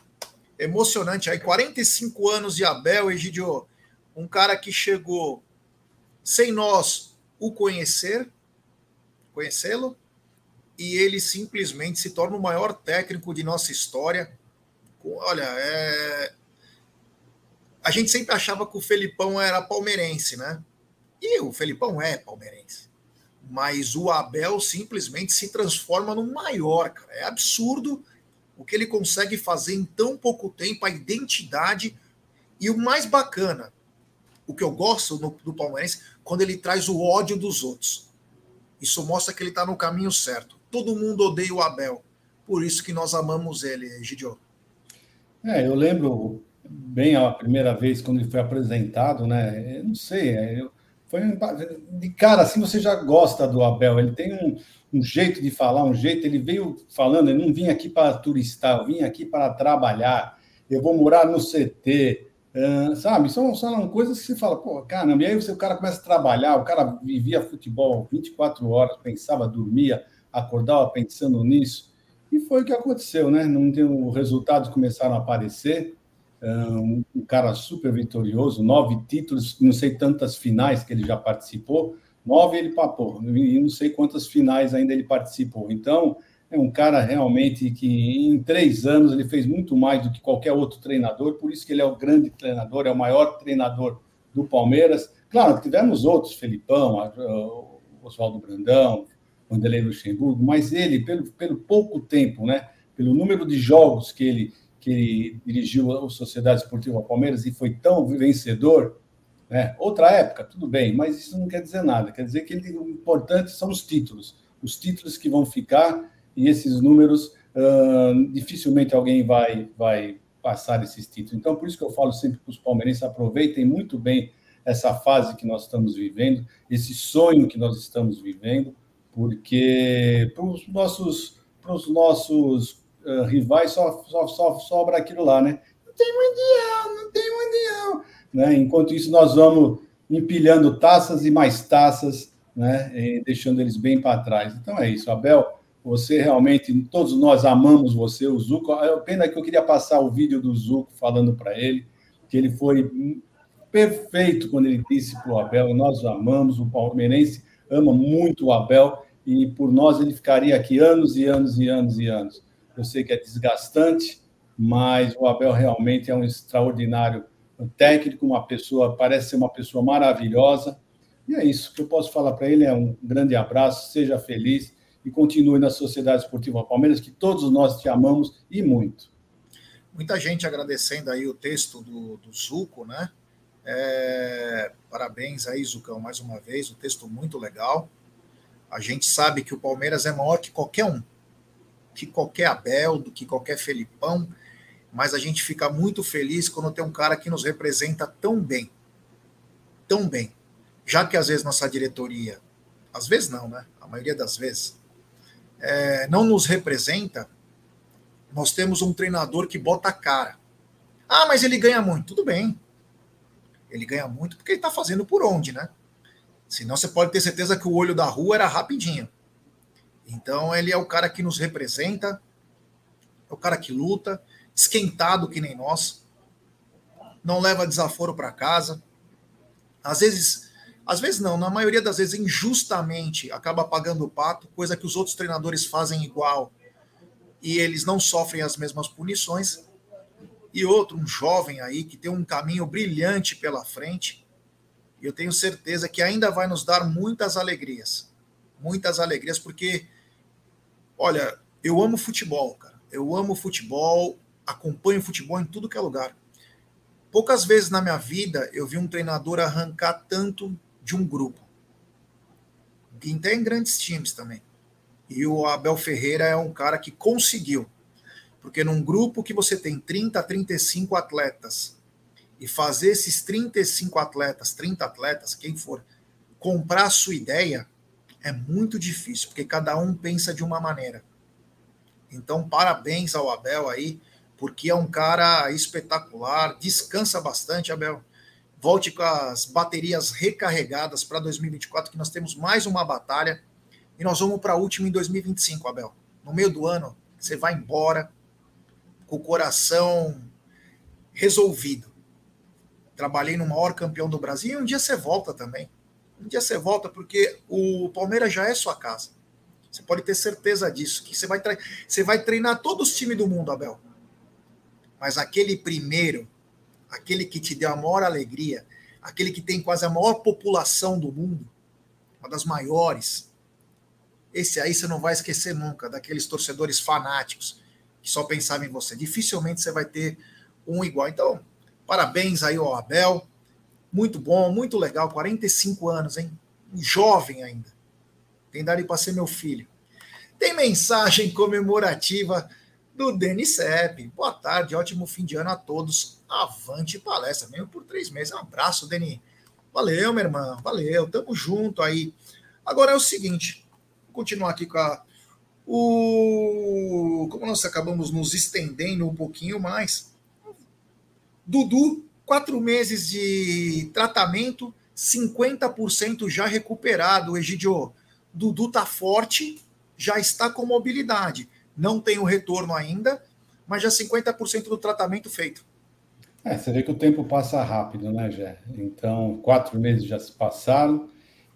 Emocionante. Aí, 45 anos de Abel, Egidio. Um cara que chegou sem nós o conhecer, conhecê-lo, e ele simplesmente se torna o maior técnico de nossa história. Olha, é... a gente sempre achava que o Felipão era palmeirense, né? E o Felipão é palmeirense mas o Abel simplesmente se transforma no maior, cara. É absurdo o que ele consegue fazer em tão pouco tempo, a identidade e o mais bacana, o que eu gosto no, do palmeirense, quando ele traz o ódio dos outros. Isso mostra que ele está no caminho certo. Todo mundo odeia o Abel, por isso que nós amamos ele, Gidio. É, eu lembro bem a primeira vez quando ele foi apresentado, né? Eu não sei, eu, foi de cara assim você já gosta do Abel. Ele tem um, um jeito de falar, um jeito. Ele veio falando. Eu não vim aqui para turistar, eu vim aqui para trabalhar. Eu vou morar no CT, uh, sabe? São, são coisas que você fala, pô, caramba. E aí você, o cara começa a trabalhar. O cara vivia futebol 24 horas, pensava, dormia, acordava pensando nisso. E foi o que aconteceu, né? Não deu, os resultados começaram a aparecer um, cara super vitorioso, nove títulos, não sei tantas finais que ele já participou, nove ele papou, e não sei quantas finais ainda ele participou. Então, é um cara realmente que em três anos ele fez muito mais do que qualquer outro treinador, por isso que ele é o grande treinador, é o maior treinador do Palmeiras. Claro, tivemos outros, Felipão, Oswaldo Brandão, Vanderlei Luxemburgo, mas ele, pelo, pelo pouco tempo, né, pelo número de jogos que ele que ele dirigiu a Sociedade Esportiva Palmeiras e foi tão vencedor, né? outra época, tudo bem, mas isso não quer dizer nada. Quer dizer que ele, o importante são os títulos, os títulos que vão ficar e esses números uh, dificilmente alguém vai, vai passar esses títulos. Então, por isso que eu falo sempre para os palmeirenses aproveitem muito bem essa fase que nós estamos vivendo, esse sonho que nós estamos vivendo, porque para os nossos, para os nossos uh, rivais, só, só, só, sobra aquilo lá, né? Não tem mundial, não tem mundial. Né? Enquanto isso, nós vamos empilhando taças e mais taças, né? E deixando eles bem para trás. Então é isso, Abel. Você realmente, todos nós amamos você, o Zuco. É pena que eu queria passar o vídeo do Zuco falando para ele que ele foi perfeito quando ele disse para o Abel: nós amamos, o palmeirense ama muito o Abel e por nós ele ficaria aqui anos e anos e anos e anos. Eu sei que é desgastante, mas o Abel realmente é um extraordinário técnico, uma pessoa, parece ser uma pessoa maravilhosa. E é isso que eu posso falar para ele. É um grande abraço, seja feliz e continue na Sociedade Esportiva Palmeiras, que todos nós te amamos e muito. Muita gente agradecendo aí o texto do, do Zuco, né? É, parabéns aí, Zucão, mais uma vez, o texto muito legal. A gente sabe que o Palmeiras é maior que qualquer um, que qualquer Abel, do que qualquer Felipão, mas a gente fica muito feliz quando tem um cara que nos representa tão bem. Tão bem. Já que às vezes nossa diretoria, às vezes não, né? A maioria das vezes, é, não nos representa, nós temos um treinador que bota a cara. Ah, mas ele ganha muito. Tudo bem. Ele ganha muito porque ele está fazendo por onde, né? Senão você pode ter certeza que o olho da rua era rapidinho. Então ele é o cara que nos representa, é o cara que luta, esquentado que nem nós, não leva desaforo para casa. Às vezes, às vezes não, na maioria das vezes injustamente acaba pagando o pato, coisa que os outros treinadores fazem igual e eles não sofrem as mesmas punições. E outro, um jovem aí que tem um caminho brilhante pela frente, eu tenho certeza que ainda vai nos dar muitas alegrias. Muitas alegrias, porque, olha, eu amo futebol, cara. Eu amo futebol, acompanho futebol em tudo que é lugar. Poucas vezes na minha vida eu vi um treinador arrancar tanto de um grupo. E até em grandes times também. E o Abel Ferreira é um cara que conseguiu. Porque num grupo que você tem 30 a 35 atletas, e fazer esses 35 atletas, 30 atletas, quem for, comprar a sua ideia, é muito difícil, porque cada um pensa de uma maneira. Então, parabéns ao Abel aí, porque é um cara espetacular, descansa bastante, Abel. Volte com as baterias recarregadas para 2024, que nós temos mais uma batalha, e nós vamos para a última em 2025, Abel. No meio do ano, você vai embora com o coração resolvido trabalhei no maior campeão do Brasil, e um dia você volta também. Um dia você volta, porque o Palmeiras já é sua casa. Você pode ter certeza disso, que você vai, você vai treinar todos os times do mundo, Abel. Mas aquele primeiro, aquele que te deu a maior alegria, aquele que tem quase a maior população do mundo, uma das maiores, esse aí você não vai esquecer nunca, daqueles torcedores fanáticos que só pensavam em você. Dificilmente você vai ter um igual. Então, Parabéns aí ao Abel. Muito bom, muito legal. 45 anos, hein? Jovem ainda. Tem dado para ser meu filho. Tem mensagem comemorativa do Denis Sepp. Boa tarde, ótimo fim de ano a todos. Avante palestra, mesmo por três meses. Um abraço, Denis. Valeu, minha irmã. Valeu, tamo junto aí. Agora é o seguinte, vou continuar aqui com a. O, como nós acabamos nos estendendo um pouquinho mais, Dudu, quatro meses de tratamento, 50% já recuperado. Egidio, Dudu tá forte, já está com mobilidade. Não tem o retorno ainda, mas já 50% do tratamento feito. É, você vê que o tempo passa rápido, né, Jé? Então, quatro meses já se passaram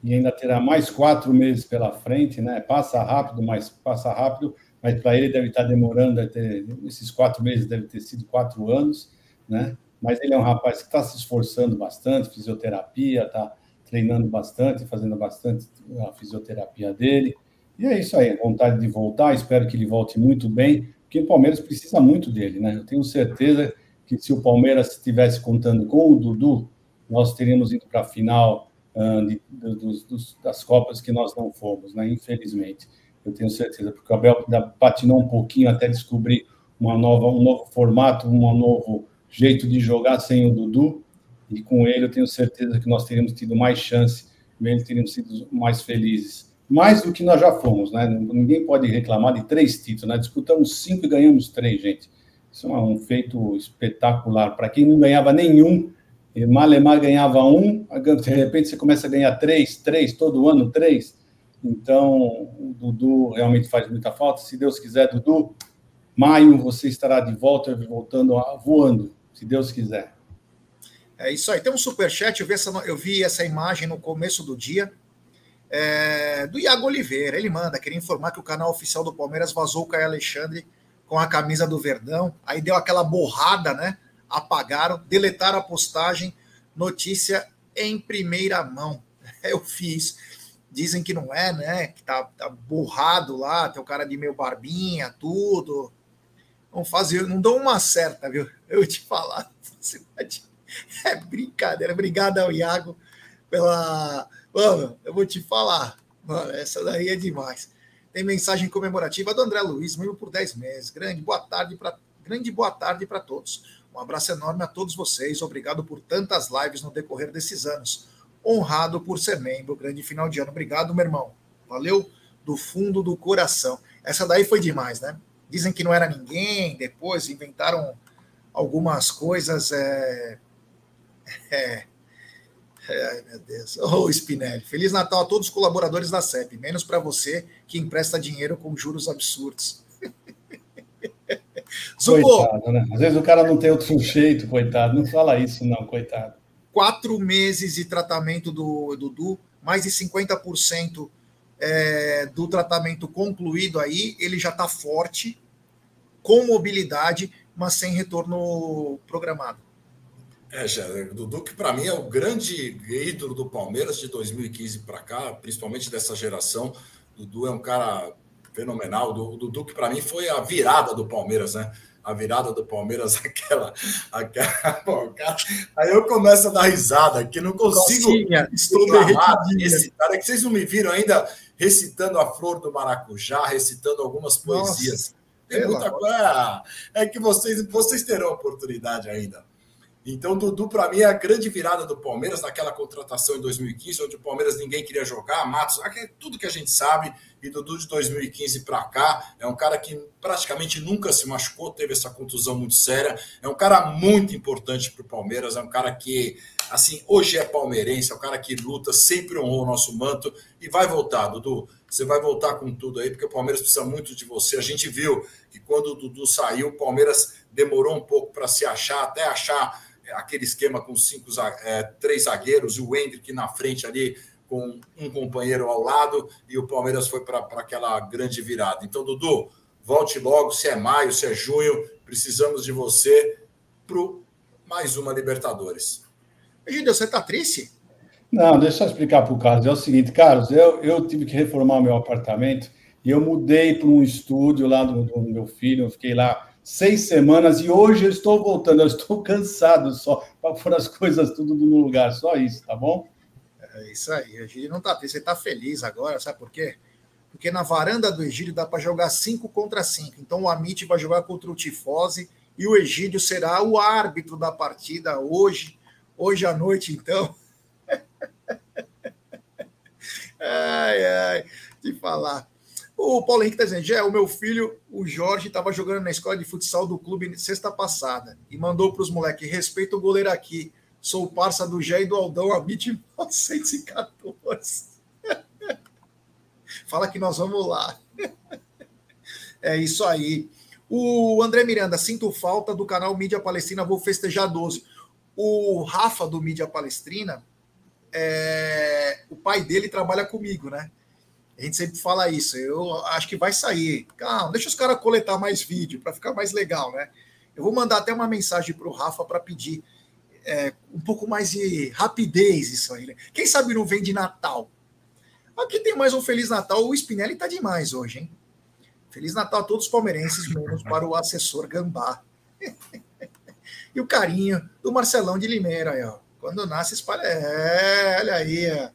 e ainda terá mais quatro meses pela frente, né? Passa rápido, mas passa rápido, mas para ele deve estar demorando, deve ter, esses quatro meses deve ter sido quatro anos né? Mas ele é um rapaz que está se esforçando bastante, fisioterapia, está treinando bastante, fazendo bastante a fisioterapia dele. E é isso aí, vontade de voltar, espero que ele volte muito bem, porque o Palmeiras precisa muito dele, né? Eu tenho certeza que se o Palmeiras estivesse contando com o Dudu, nós teríamos ido para a final uh, de, dos, dos, das Copas que nós não fomos, né? Infelizmente. Eu tenho certeza, porque o Abel patinou um pouquinho até descobrir uma nova, um novo formato, um novo jeito de jogar sem o Dudu, e com ele eu tenho certeza que nós teríamos tido mais chance, mesmo teríamos sido mais felizes. Mais do que nós já fomos, né? Ninguém pode reclamar de três títulos, né? Disputamos cinco e ganhamos três, gente. Isso é um feito espetacular. Para quem não ganhava nenhum, Malemar ganhava um, de repente você começa a ganhar três, três, todo ano três. Então, o Dudu realmente faz muita falta. Se Deus quiser, Dudu, maio você estará de volta, voltando, voando se Deus quiser. É isso aí. Tem um superchat, eu vi essa, eu vi essa imagem no começo do dia, é, do Iago Oliveira. Ele manda, queria informar que o canal oficial do Palmeiras vazou o Caio Alexandre com a camisa do Verdão. Aí deu aquela borrada, né? Apagaram, deletaram a postagem. Notícia em primeira mão. (laughs) Eu fiz. Dizem que não é, né? Que tá, tá borrado lá, tem o cara de meio barbinha, tudo. Não fazer, não dão uma certa, viu? (laughs) Eu te falar. (laughs) É brincadeira. Obrigado ao Iago pela. Mano, eu vou te falar. Mano, essa daí é demais. Tem mensagem comemorativa do André Luiz, mesmo por 10 meses. Grande boa tarde para grande boa tarde para todos. Um abraço enorme a todos vocês. Obrigado por tantas lives no decorrer desses anos. Honrado por ser membro. Grande final de ano. Obrigado, meu irmão. Valeu do fundo do coração. Essa daí foi demais, né? Dizem que não era ninguém, depois inventaram algumas coisas. É, (laughs) é, Ai, meu Deus. Ô, oh, Spinelli. Feliz Natal a todos os colaboradores da CEP, menos para você que empresta dinheiro com juros absurdos. (laughs) coitado, né? Às vezes o cara não tem outro jeito, coitado. Não fala isso, não, coitado. Quatro meses de tratamento do Dudu, mais de 50% é, do tratamento concluído aí, ele já está forte, com mobilidade, mas sem retorno programado. É, Dudu, que para mim é o grande ídolo do Palmeiras de 2015 para cá, principalmente dessa geração. Dudu é um cara fenomenal. O Dudu, que para mim foi a virada do Palmeiras, né? A virada do Palmeiras, (laughs) aquela. aquela bom, cara, aí eu começo a dar risada, que não consigo. Estou esse cara, é que vocês não me viram ainda recitando a flor do maracujá, recitando algumas poesias. Nossa, Tem muita coisa. É que vocês, vocês terão oportunidade ainda. Então, Dudu, para mim, é a grande virada do Palmeiras naquela contratação em 2015, onde o Palmeiras ninguém queria jogar, Matos, tudo que a gente sabe. E Dudu de 2015 para cá é um cara que praticamente nunca se machucou, teve essa contusão muito séria. É um cara muito importante para o Palmeiras, é um cara que, assim, hoje é palmeirense, é um cara que luta, sempre honrou o nosso manto e vai voltar, Dudu. Você vai voltar com tudo aí, porque o Palmeiras precisa muito de você. A gente viu que quando o Dudu saiu, o Palmeiras demorou um pouco para se achar, até achar aquele esquema com cinco, é, três zagueiros e o Hendrick na frente ali com um companheiro ao lado e o Palmeiras foi para aquela grande virada. Então, Dudu, volte logo, se é maio, se é junho, precisamos de você para mais uma Libertadores. Egídio, você está triste? Não, deixa eu explicar para o Carlos. É o seguinte, Carlos, eu, eu tive que reformar o meu apartamento e eu mudei para um estúdio lá do, do meu filho, eu fiquei lá seis semanas e hoje eu estou voltando. Eu estou (laughs) cansado só para pôr as coisas tudo no lugar, só isso, tá bom? É isso aí. O Egídio não está Você está feliz agora, sabe por quê? Porque na varanda do Egídio dá para jogar cinco contra cinco. Então o Amit vai jogar contra o Tifose e o Egídio será o árbitro da partida hoje, hoje à noite, então. (laughs) ai, ai, de falar. O Paulo Henrique está dizendo, Gé, o meu filho, o Jorge, estava jogando na escola de futsal do clube sexta passada e mandou para os moleques, respeita o goleiro aqui, sou parça do Gé e do Aldão, a BIT 1914. Fala que nós vamos lá. (laughs) é isso aí. O André Miranda, sinto falta do canal Mídia Palestrina, vou festejar 12. O Rafa do Mídia Palestrina, é... o pai dele trabalha comigo, né? A gente sempre fala isso. Eu acho que vai sair. Calma, deixa os caras coletar mais vídeo para ficar mais legal, né? Eu vou mandar até uma mensagem para o Rafa para pedir é, um pouco mais de rapidez isso aí. Né? Quem sabe não vem de Natal? Aqui tem mais um Feliz Natal. O Spinelli tá demais hoje, hein? Feliz Natal a todos os palmeirenses, menos para o assessor Gambá. (laughs) e o carinho do Marcelão de Limeira, aí, ó. Quando nasce, espalha. É, olha aí. Ó.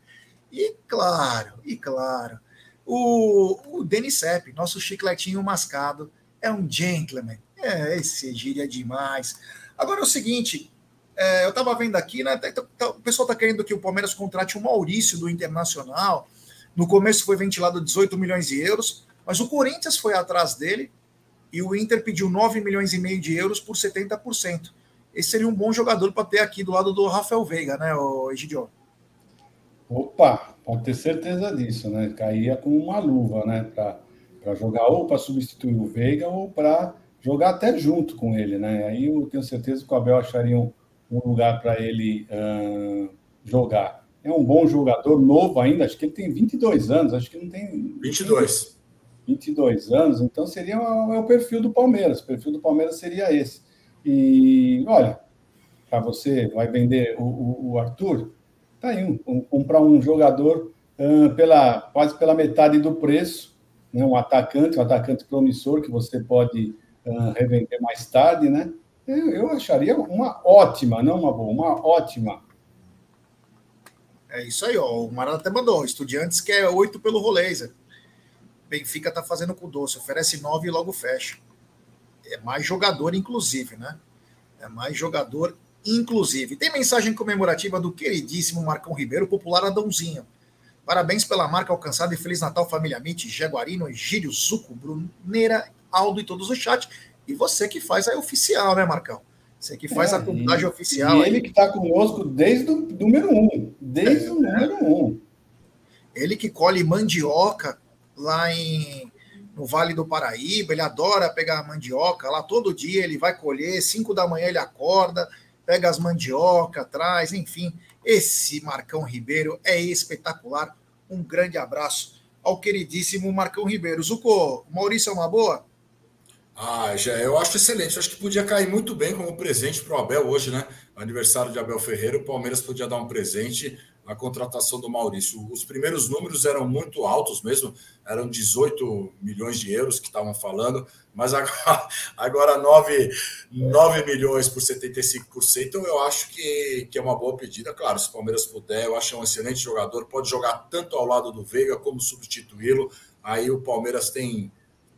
E claro, e claro, o, o Sepp, nosso chicletinho mascado, é um gentleman. É, esse gíria demais. Agora é o seguinte, é, eu estava vendo aqui, né? Tá, tá, o pessoal está querendo que o Palmeiras contrate o Maurício do Internacional. No começo foi ventilado 18 milhões de euros, mas o Corinthians foi atrás dele e o Inter pediu 9 milhões e meio de euros por 70%. Esse seria um bom jogador para ter aqui do lado do Rafael Veiga, né, Egidio? Opa, pode ter certeza disso, né? Caía com uma luva, né? Para jogar ou para substituir o Veiga ou para jogar até junto com ele, né? Aí eu tenho certeza que o Abel acharia um, um lugar para ele uh, jogar. É um bom jogador, novo ainda, acho que ele tem 22 anos, acho que não tem. 22. 22 anos, então seria o, é o perfil do Palmeiras. O perfil do Palmeiras seria esse. E olha, para você vai vender o, o, o Arthur, Tá aí, um, um, comprar um jogador uh, pela, quase pela metade do preço, né? um atacante, um atacante promissor que você pode uh, revender mais tarde, né? Eu, eu acharia uma ótima, não uma boa, uma ótima. É isso aí, ó. O Marada até mandou. Estudiantes quer oito pelo Roleiser. Benfica tá fazendo com doce, oferece nove e logo fecha. É mais jogador, inclusive, né? É mais jogador, inclusive. Tem mensagem comemorativa do queridíssimo Marcão Ribeiro, popular Adãozinho. Parabéns pela marca alcançada e Feliz Natal, família Mitty, Jaguarino, Egílio, Zuco, Bruneira, Aldo e todos o chat. E você que faz a oficial, né, Marcão? Você que faz é, a contagem oficial. E ele que está conosco desde o número um. Desde é, o número um. Ele que colhe mandioca lá em, no Vale do Paraíba, ele adora pegar mandioca lá todo dia, ele vai colher, 5 da manhã ele acorda, pega as mandioca, traz, enfim. Esse Marcão Ribeiro é espetacular. Um grande abraço ao queridíssimo Marcão Ribeiro. Zuco, Maurício é uma boa? Ah, já, eu acho excelente. Eu acho que podia cair muito bem como presente para o Abel hoje, né? Aniversário de Abel Ferreira, o Palmeiras podia dar um presente na contratação do Maurício. Os primeiros números eram muito altos mesmo, eram 18 milhões de euros que estavam falando, mas agora, (laughs) agora 9, 9 milhões por 75%, eu acho que, que é uma boa pedida. Claro, se o Palmeiras puder, eu acho um excelente jogador, pode jogar tanto ao lado do Veiga como substituí-lo. Aí o Palmeiras tem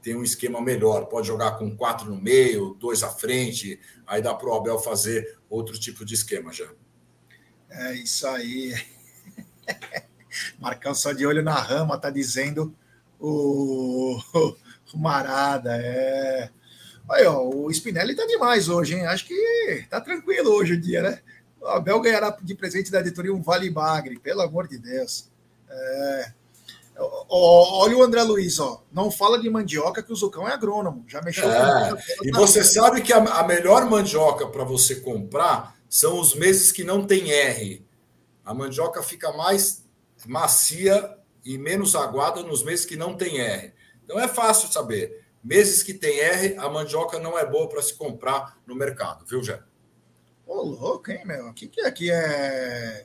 tem um esquema melhor. Pode jogar com quatro no meio, dois à frente, aí dá para o Abel fazer outro tipo de esquema já. É isso aí. (laughs) Marcão só de olho na rama, tá dizendo o, o Marada. É. Aí, ó, o Spinelli tá demais hoje, hein? Acho que tá tranquilo hoje o dia, né? O Abel ganhará de presente da editoria um Vale Bagre, pelo amor de Deus. É. Olha o André Luiz, ó. Não fala de mandioca que o Zucão é agrônomo. Já mexeu é, com E você sabe que a, a melhor mandioca para você comprar são os meses que não tem R. A mandioca fica mais macia e menos aguada nos meses que não tem R. Então é fácil saber. Meses que tem R, a mandioca não é boa para se comprar no mercado, viu, Jé? Ô, louco, hein, meu? O que, que é aqui? É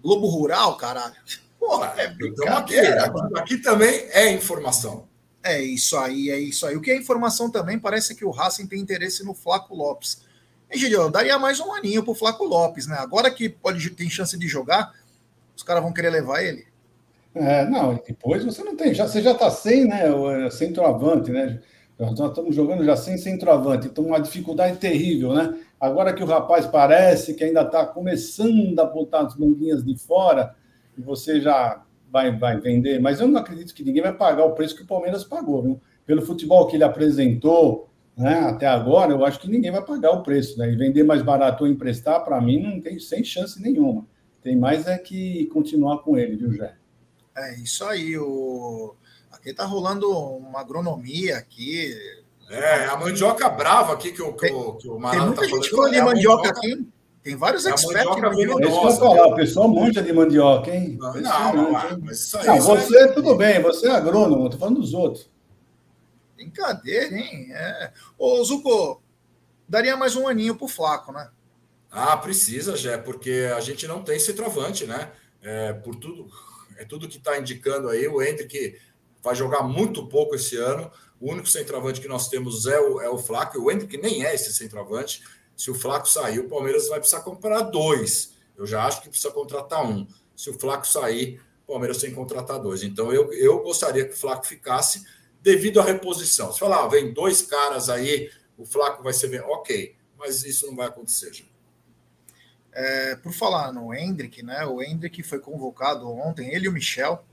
Globo Rural, caralho? Porra, é brincadeira. Aqui, aqui, aqui, também é informação. É isso aí, é isso aí. O que é informação também parece que o Racing tem interesse no Flaco Lopes. Egídio, daria mais um aninho pro Flaco Lopes, né? Agora que pode tem chance de jogar, os caras vão querer levar ele. É, não, depois você não tem, já, você já tá sem, né? O é, centroavante, né? Nós estamos jogando já sem centroavante, então uma dificuldade terrível, né? Agora que o rapaz parece que ainda está começando a botar as manguinhas de fora, e você já vai, vai vender, mas eu não acredito que ninguém vai pagar o preço que o Palmeiras pagou, viu? Pelo futebol que ele apresentou né, até agora, eu acho que ninguém vai pagar o preço, né? E vender mais barato ou emprestar, para mim, não tem sem chance nenhuma. Tem mais é que continuar com ele, viu, Jé? É isso aí. O... Aqui tá rolando uma agronomia aqui. É, a mandioca brava aqui que o, que o, que o Tem muita tá gente falando de mandioca, mandioca aqui. Tem vários é mandioca. É isso que eu falar, o pessoal manja de mandioca, hein? Não, não, não, mas isso aí, não você é... tudo bem, você é agrônomo, tô falando dos outros. Brincadeira, hein? É. Ô, Zuko, daria mais um aninho pro Flaco, né? Ah, precisa, já, porque a gente não tem centroavante, né? É, por tudo, é tudo que está indicando aí. O Hendrick vai jogar muito pouco esse ano. O único centroavante que nós temos é o, é o Flaco. O Hendrick nem é esse centroavante. Se o Flaco sair, o Palmeiras vai precisar comprar dois. Eu já acho que precisa contratar um. Se o Flaco sair, o Palmeiras tem que contratar dois. Então eu, eu gostaria que o Flaco ficasse devido à reposição. Se falar, ah, vem dois caras aí, o Flaco vai ser bem. Ok, mas isso não vai acontecer. Já. É, por falar no Hendrick, né? O Hendrick foi convocado ontem, ele e o Michel,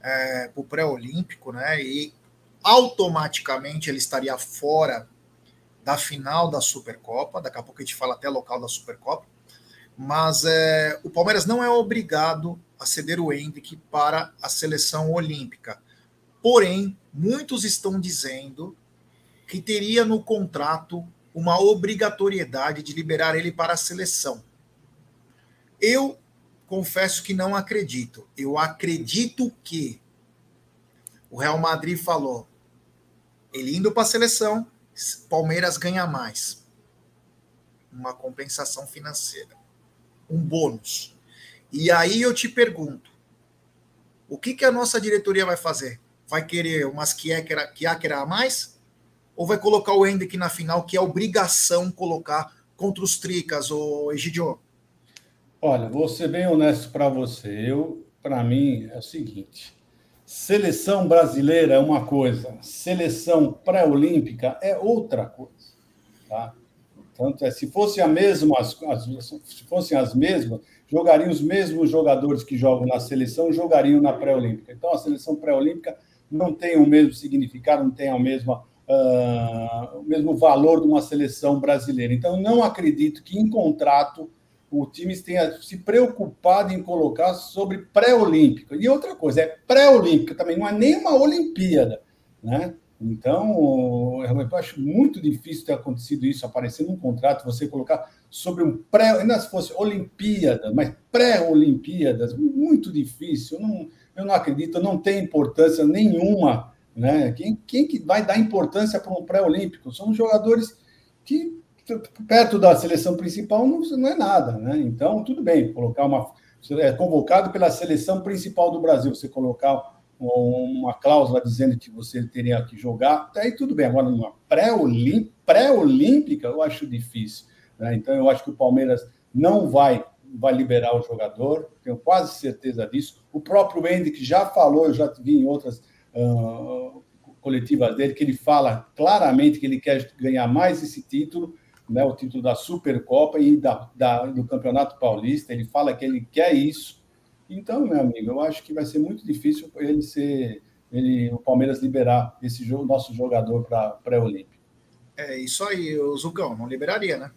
é, para o pré-olímpico, né? E automaticamente ele estaria fora da final da Supercopa. Daqui a pouco a gente fala até local da Supercopa. Mas é, o Palmeiras não é obrigado a ceder o Hendrick para a seleção olímpica. Porém, muitos estão dizendo que teria no contrato uma obrigatoriedade de liberar ele para a seleção. Eu confesso que não acredito. Eu acredito que o Real Madrid falou: ele indo para a seleção, Palmeiras ganha mais. Uma compensação financeira. Um bônus. E aí eu te pergunto: o que, que a nossa diretoria vai fazer? Vai querer umas Kiakera a mais? Ou vai colocar o Hendrick na final, que é obrigação colocar contra os Tricas, ou Egidio? Olha, vou ser bem honesto para você. Eu, para mim, é o seguinte: Seleção brasileira é uma coisa, seleção pré-olímpica é outra coisa. Tá? Tanto é, se fosse a mesma, as, se fossem as mesmas, jogariam os mesmos jogadores que jogam na seleção, jogariam na pré-olímpica. Então a seleção pré-olímpica não tem o mesmo significado, não tem a mesma uh, o mesmo valor de uma seleção brasileira. Então, não acredito que em contrato o time tenha se preocupado em colocar sobre pré-olímpico. E outra coisa, é pré-olímpica também, não é nem uma Olimpíada. Né? Então, eu acho muito difícil ter acontecido isso, aparecer num contrato, você colocar sobre um pré, ainda se fosse Olimpíada, mas pré-Olimpíadas, muito difícil. Não, eu não acredito, não tem importância nenhuma. Né? Quem, quem que vai dar importância para um pré-olímpico? São jogadores que, perto da seleção principal, não, não é nada. Né? Então, tudo bem, colocar uma. É convocado pela seleção principal do Brasil, você colocar uma cláusula dizendo que você teria que jogar, aí tudo bem. Agora, numa pré-olímpica, eu acho difícil. Né? Então, eu acho que o Palmeiras não vai, vai liberar o jogador, tenho quase certeza disso. O próprio Hendrick já falou, eu já vi em outras uh, coletivas dele, que ele fala claramente que ele quer ganhar mais esse título, né, o título da Supercopa e da, da, do Campeonato Paulista. Ele fala que ele quer isso então, meu amigo, eu acho que vai ser muito difícil ele ser, ele, o Palmeiras liberar esse jogo, nosso jogador para pré-olímpico. É isso aí, o Zucão, não liberaria, né?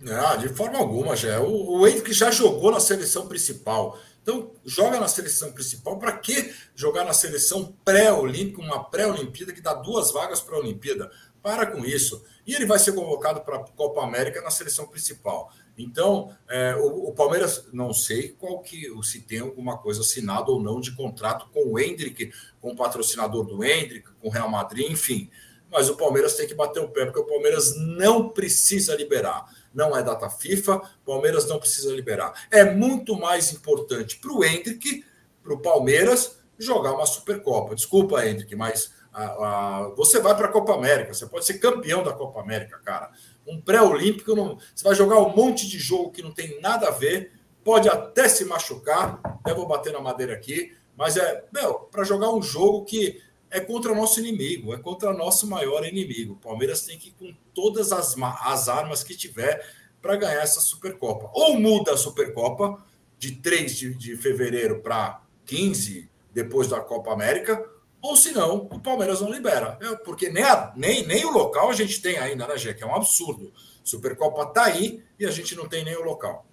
Não, de forma alguma, já. O, o Henrique já jogou na seleção principal. Então, joga na seleção principal. Para que jogar na seleção pré-olímpica, uma pré-olimpíada que dá duas vagas para a Olimpíada? Para com isso. E ele vai ser convocado para a Copa América na seleção principal. Então, é, o, o, Palmeiras, não sei qual que se tem alguma coisa assinada ou não de contrato com o Hendrick, com o patrocinador do Hendrick, com o Real Madrid, enfim. Mas o Palmeiras tem que bater o pé, porque o Palmeiras não precisa liberar. Não é data FIFA, Palmeiras não precisa liberar. É muito mais importante para o Hendrick, para o Palmeiras, jogar uma Supercopa. Desculpa, Hendrick, mas a, a, você vai para a Copa América, você pode ser campeão da Copa América, cara um pré-olímpico, você vai jogar um monte de jogo que não tem nada a ver, pode até se machucar, até vou bater na madeira aqui, mas é, meu, para jogar um jogo que é contra o nosso inimigo, é contra o nosso maior inimigo. O Palmeiras tem que ir com todas as, as armas que tiver para ganhar essa Supercopa. Ou muda a Supercopa de 3 de, de fevereiro para 15, depois da Copa América, ou senão o Palmeiras não libera. É, porque nem, a, nem, nem o local a gente tem ainda, né, Gê? Que é um absurdo. Supercopa tá aí e a gente não tem nem o local.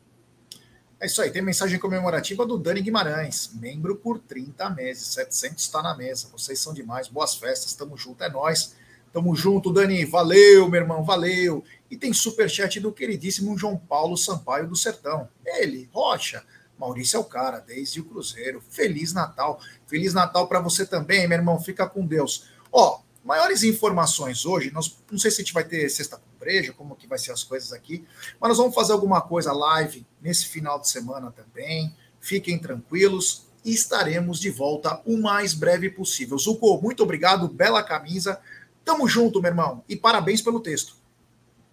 É isso aí, tem mensagem comemorativa do Dani Guimarães, membro por 30 meses, 700 está na mesa. Vocês são demais, boas festas, tamo junto, é nós. Tamo junto, Dani, valeu, meu irmão, valeu. E tem superchat do queridíssimo João Paulo Sampaio do Sertão. Ele, Rocha, Maurício é o cara, desde o Cruzeiro. Feliz Natal. Feliz Natal para você também, meu irmão. Fica com Deus. Ó, maiores informações hoje, nós não sei se a gente vai ter sexta com breja, como que vai ser as coisas aqui, mas nós vamos fazer alguma coisa live nesse final de semana também. Fiquem tranquilos e estaremos de volta o mais breve possível. Zuko, muito obrigado, bela camisa. Tamo junto, meu irmão, e parabéns pelo texto.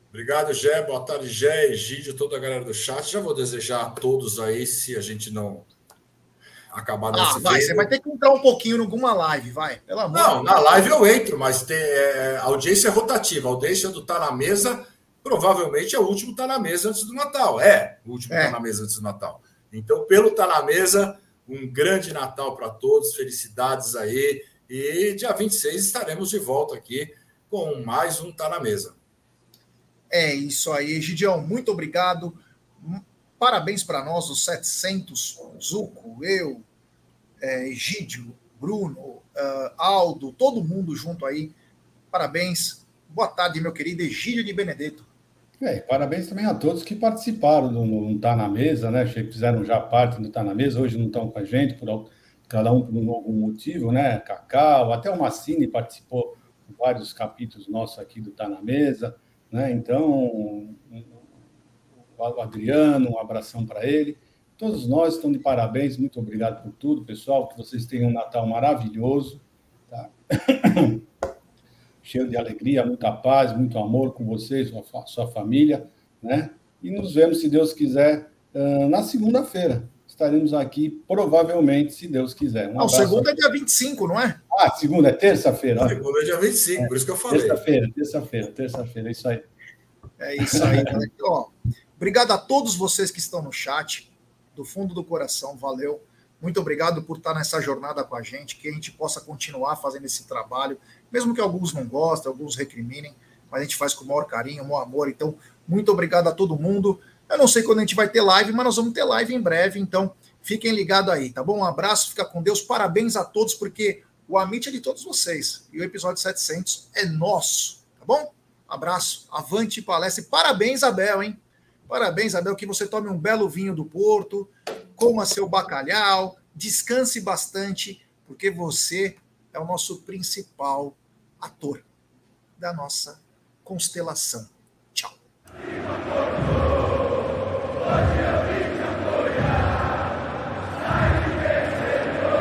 Obrigado, Gé. Boa tarde, Gé, Egídio, toda a galera do chat. Já vou desejar a todos aí, se a gente não acabar ah, nesse vai, Você vai ter que entrar um pouquinho em alguma live, vai. Pelo amor não, na live eu entro, mas tem, é, a audiência é rotativa. A audiência do Tá na Mesa provavelmente é o último Tá na Mesa antes do Natal. É, o último é. Tá na Mesa antes do Natal. Então, pelo Tá na Mesa, um grande Natal para todos, felicidades aí. E dia 26 estaremos de volta aqui com mais um Tá na Mesa. É isso aí, Gidião, muito obrigado. Parabéns para nós, os 700, Zuco, eu, é, Egídio, Bruno, uh, Aldo, todo mundo junto aí. Parabéns. Boa tarde, meu querido Egídio de Benedetto. É, parabéns também a todos que participaram do Não Tá na Mesa, né? Fizeram já parte do Tá na Mesa, hoje não estão com a gente, por cada um por algum motivo, né? Cacau, até o Massini participou de vários capítulos nossos aqui do Tá na Mesa. Né? Então, o Adriano, um abração para ele. Todos nós estamos de parabéns, muito obrigado por tudo, pessoal. Que vocês tenham um Natal maravilhoso, tá? (coughs) cheio de alegria, muita paz, muito amor com vocês, sua, sua família, né? E nos vemos, se Deus quiser, na segunda-feira. Estaremos aqui, provavelmente, se Deus quiser. Um não, segunda é dia 25, não é? Ah, segunda é terça-feira. Segunda é dia 25, é, por isso que eu falei. Terça-feira, terça-feira, terça-feira, é isso aí. É isso aí. (laughs) Ó, obrigado a todos vocês que estão no chat, do fundo do coração, valeu. Muito obrigado por estar nessa jornada com a gente, que a gente possa continuar fazendo esse trabalho, mesmo que alguns não gostem, alguns recriminem, mas a gente faz com o maior carinho, o maior amor. Então, muito obrigado a todo mundo. Eu não sei quando a gente vai ter live, mas nós vamos ter live em breve, então fiquem ligados aí, tá bom? Um abraço, fica com Deus, parabéns a todos, porque o Amit é de todos vocês e o episódio 700 é nosso, tá bom? Abraço, avante palestra e parabéns, Abel, hein? Parabéns, Abel, que você tome um belo vinho do Porto, coma seu bacalhau, descanse bastante, porque você é o nosso principal ator da nossa constelação. Tchau.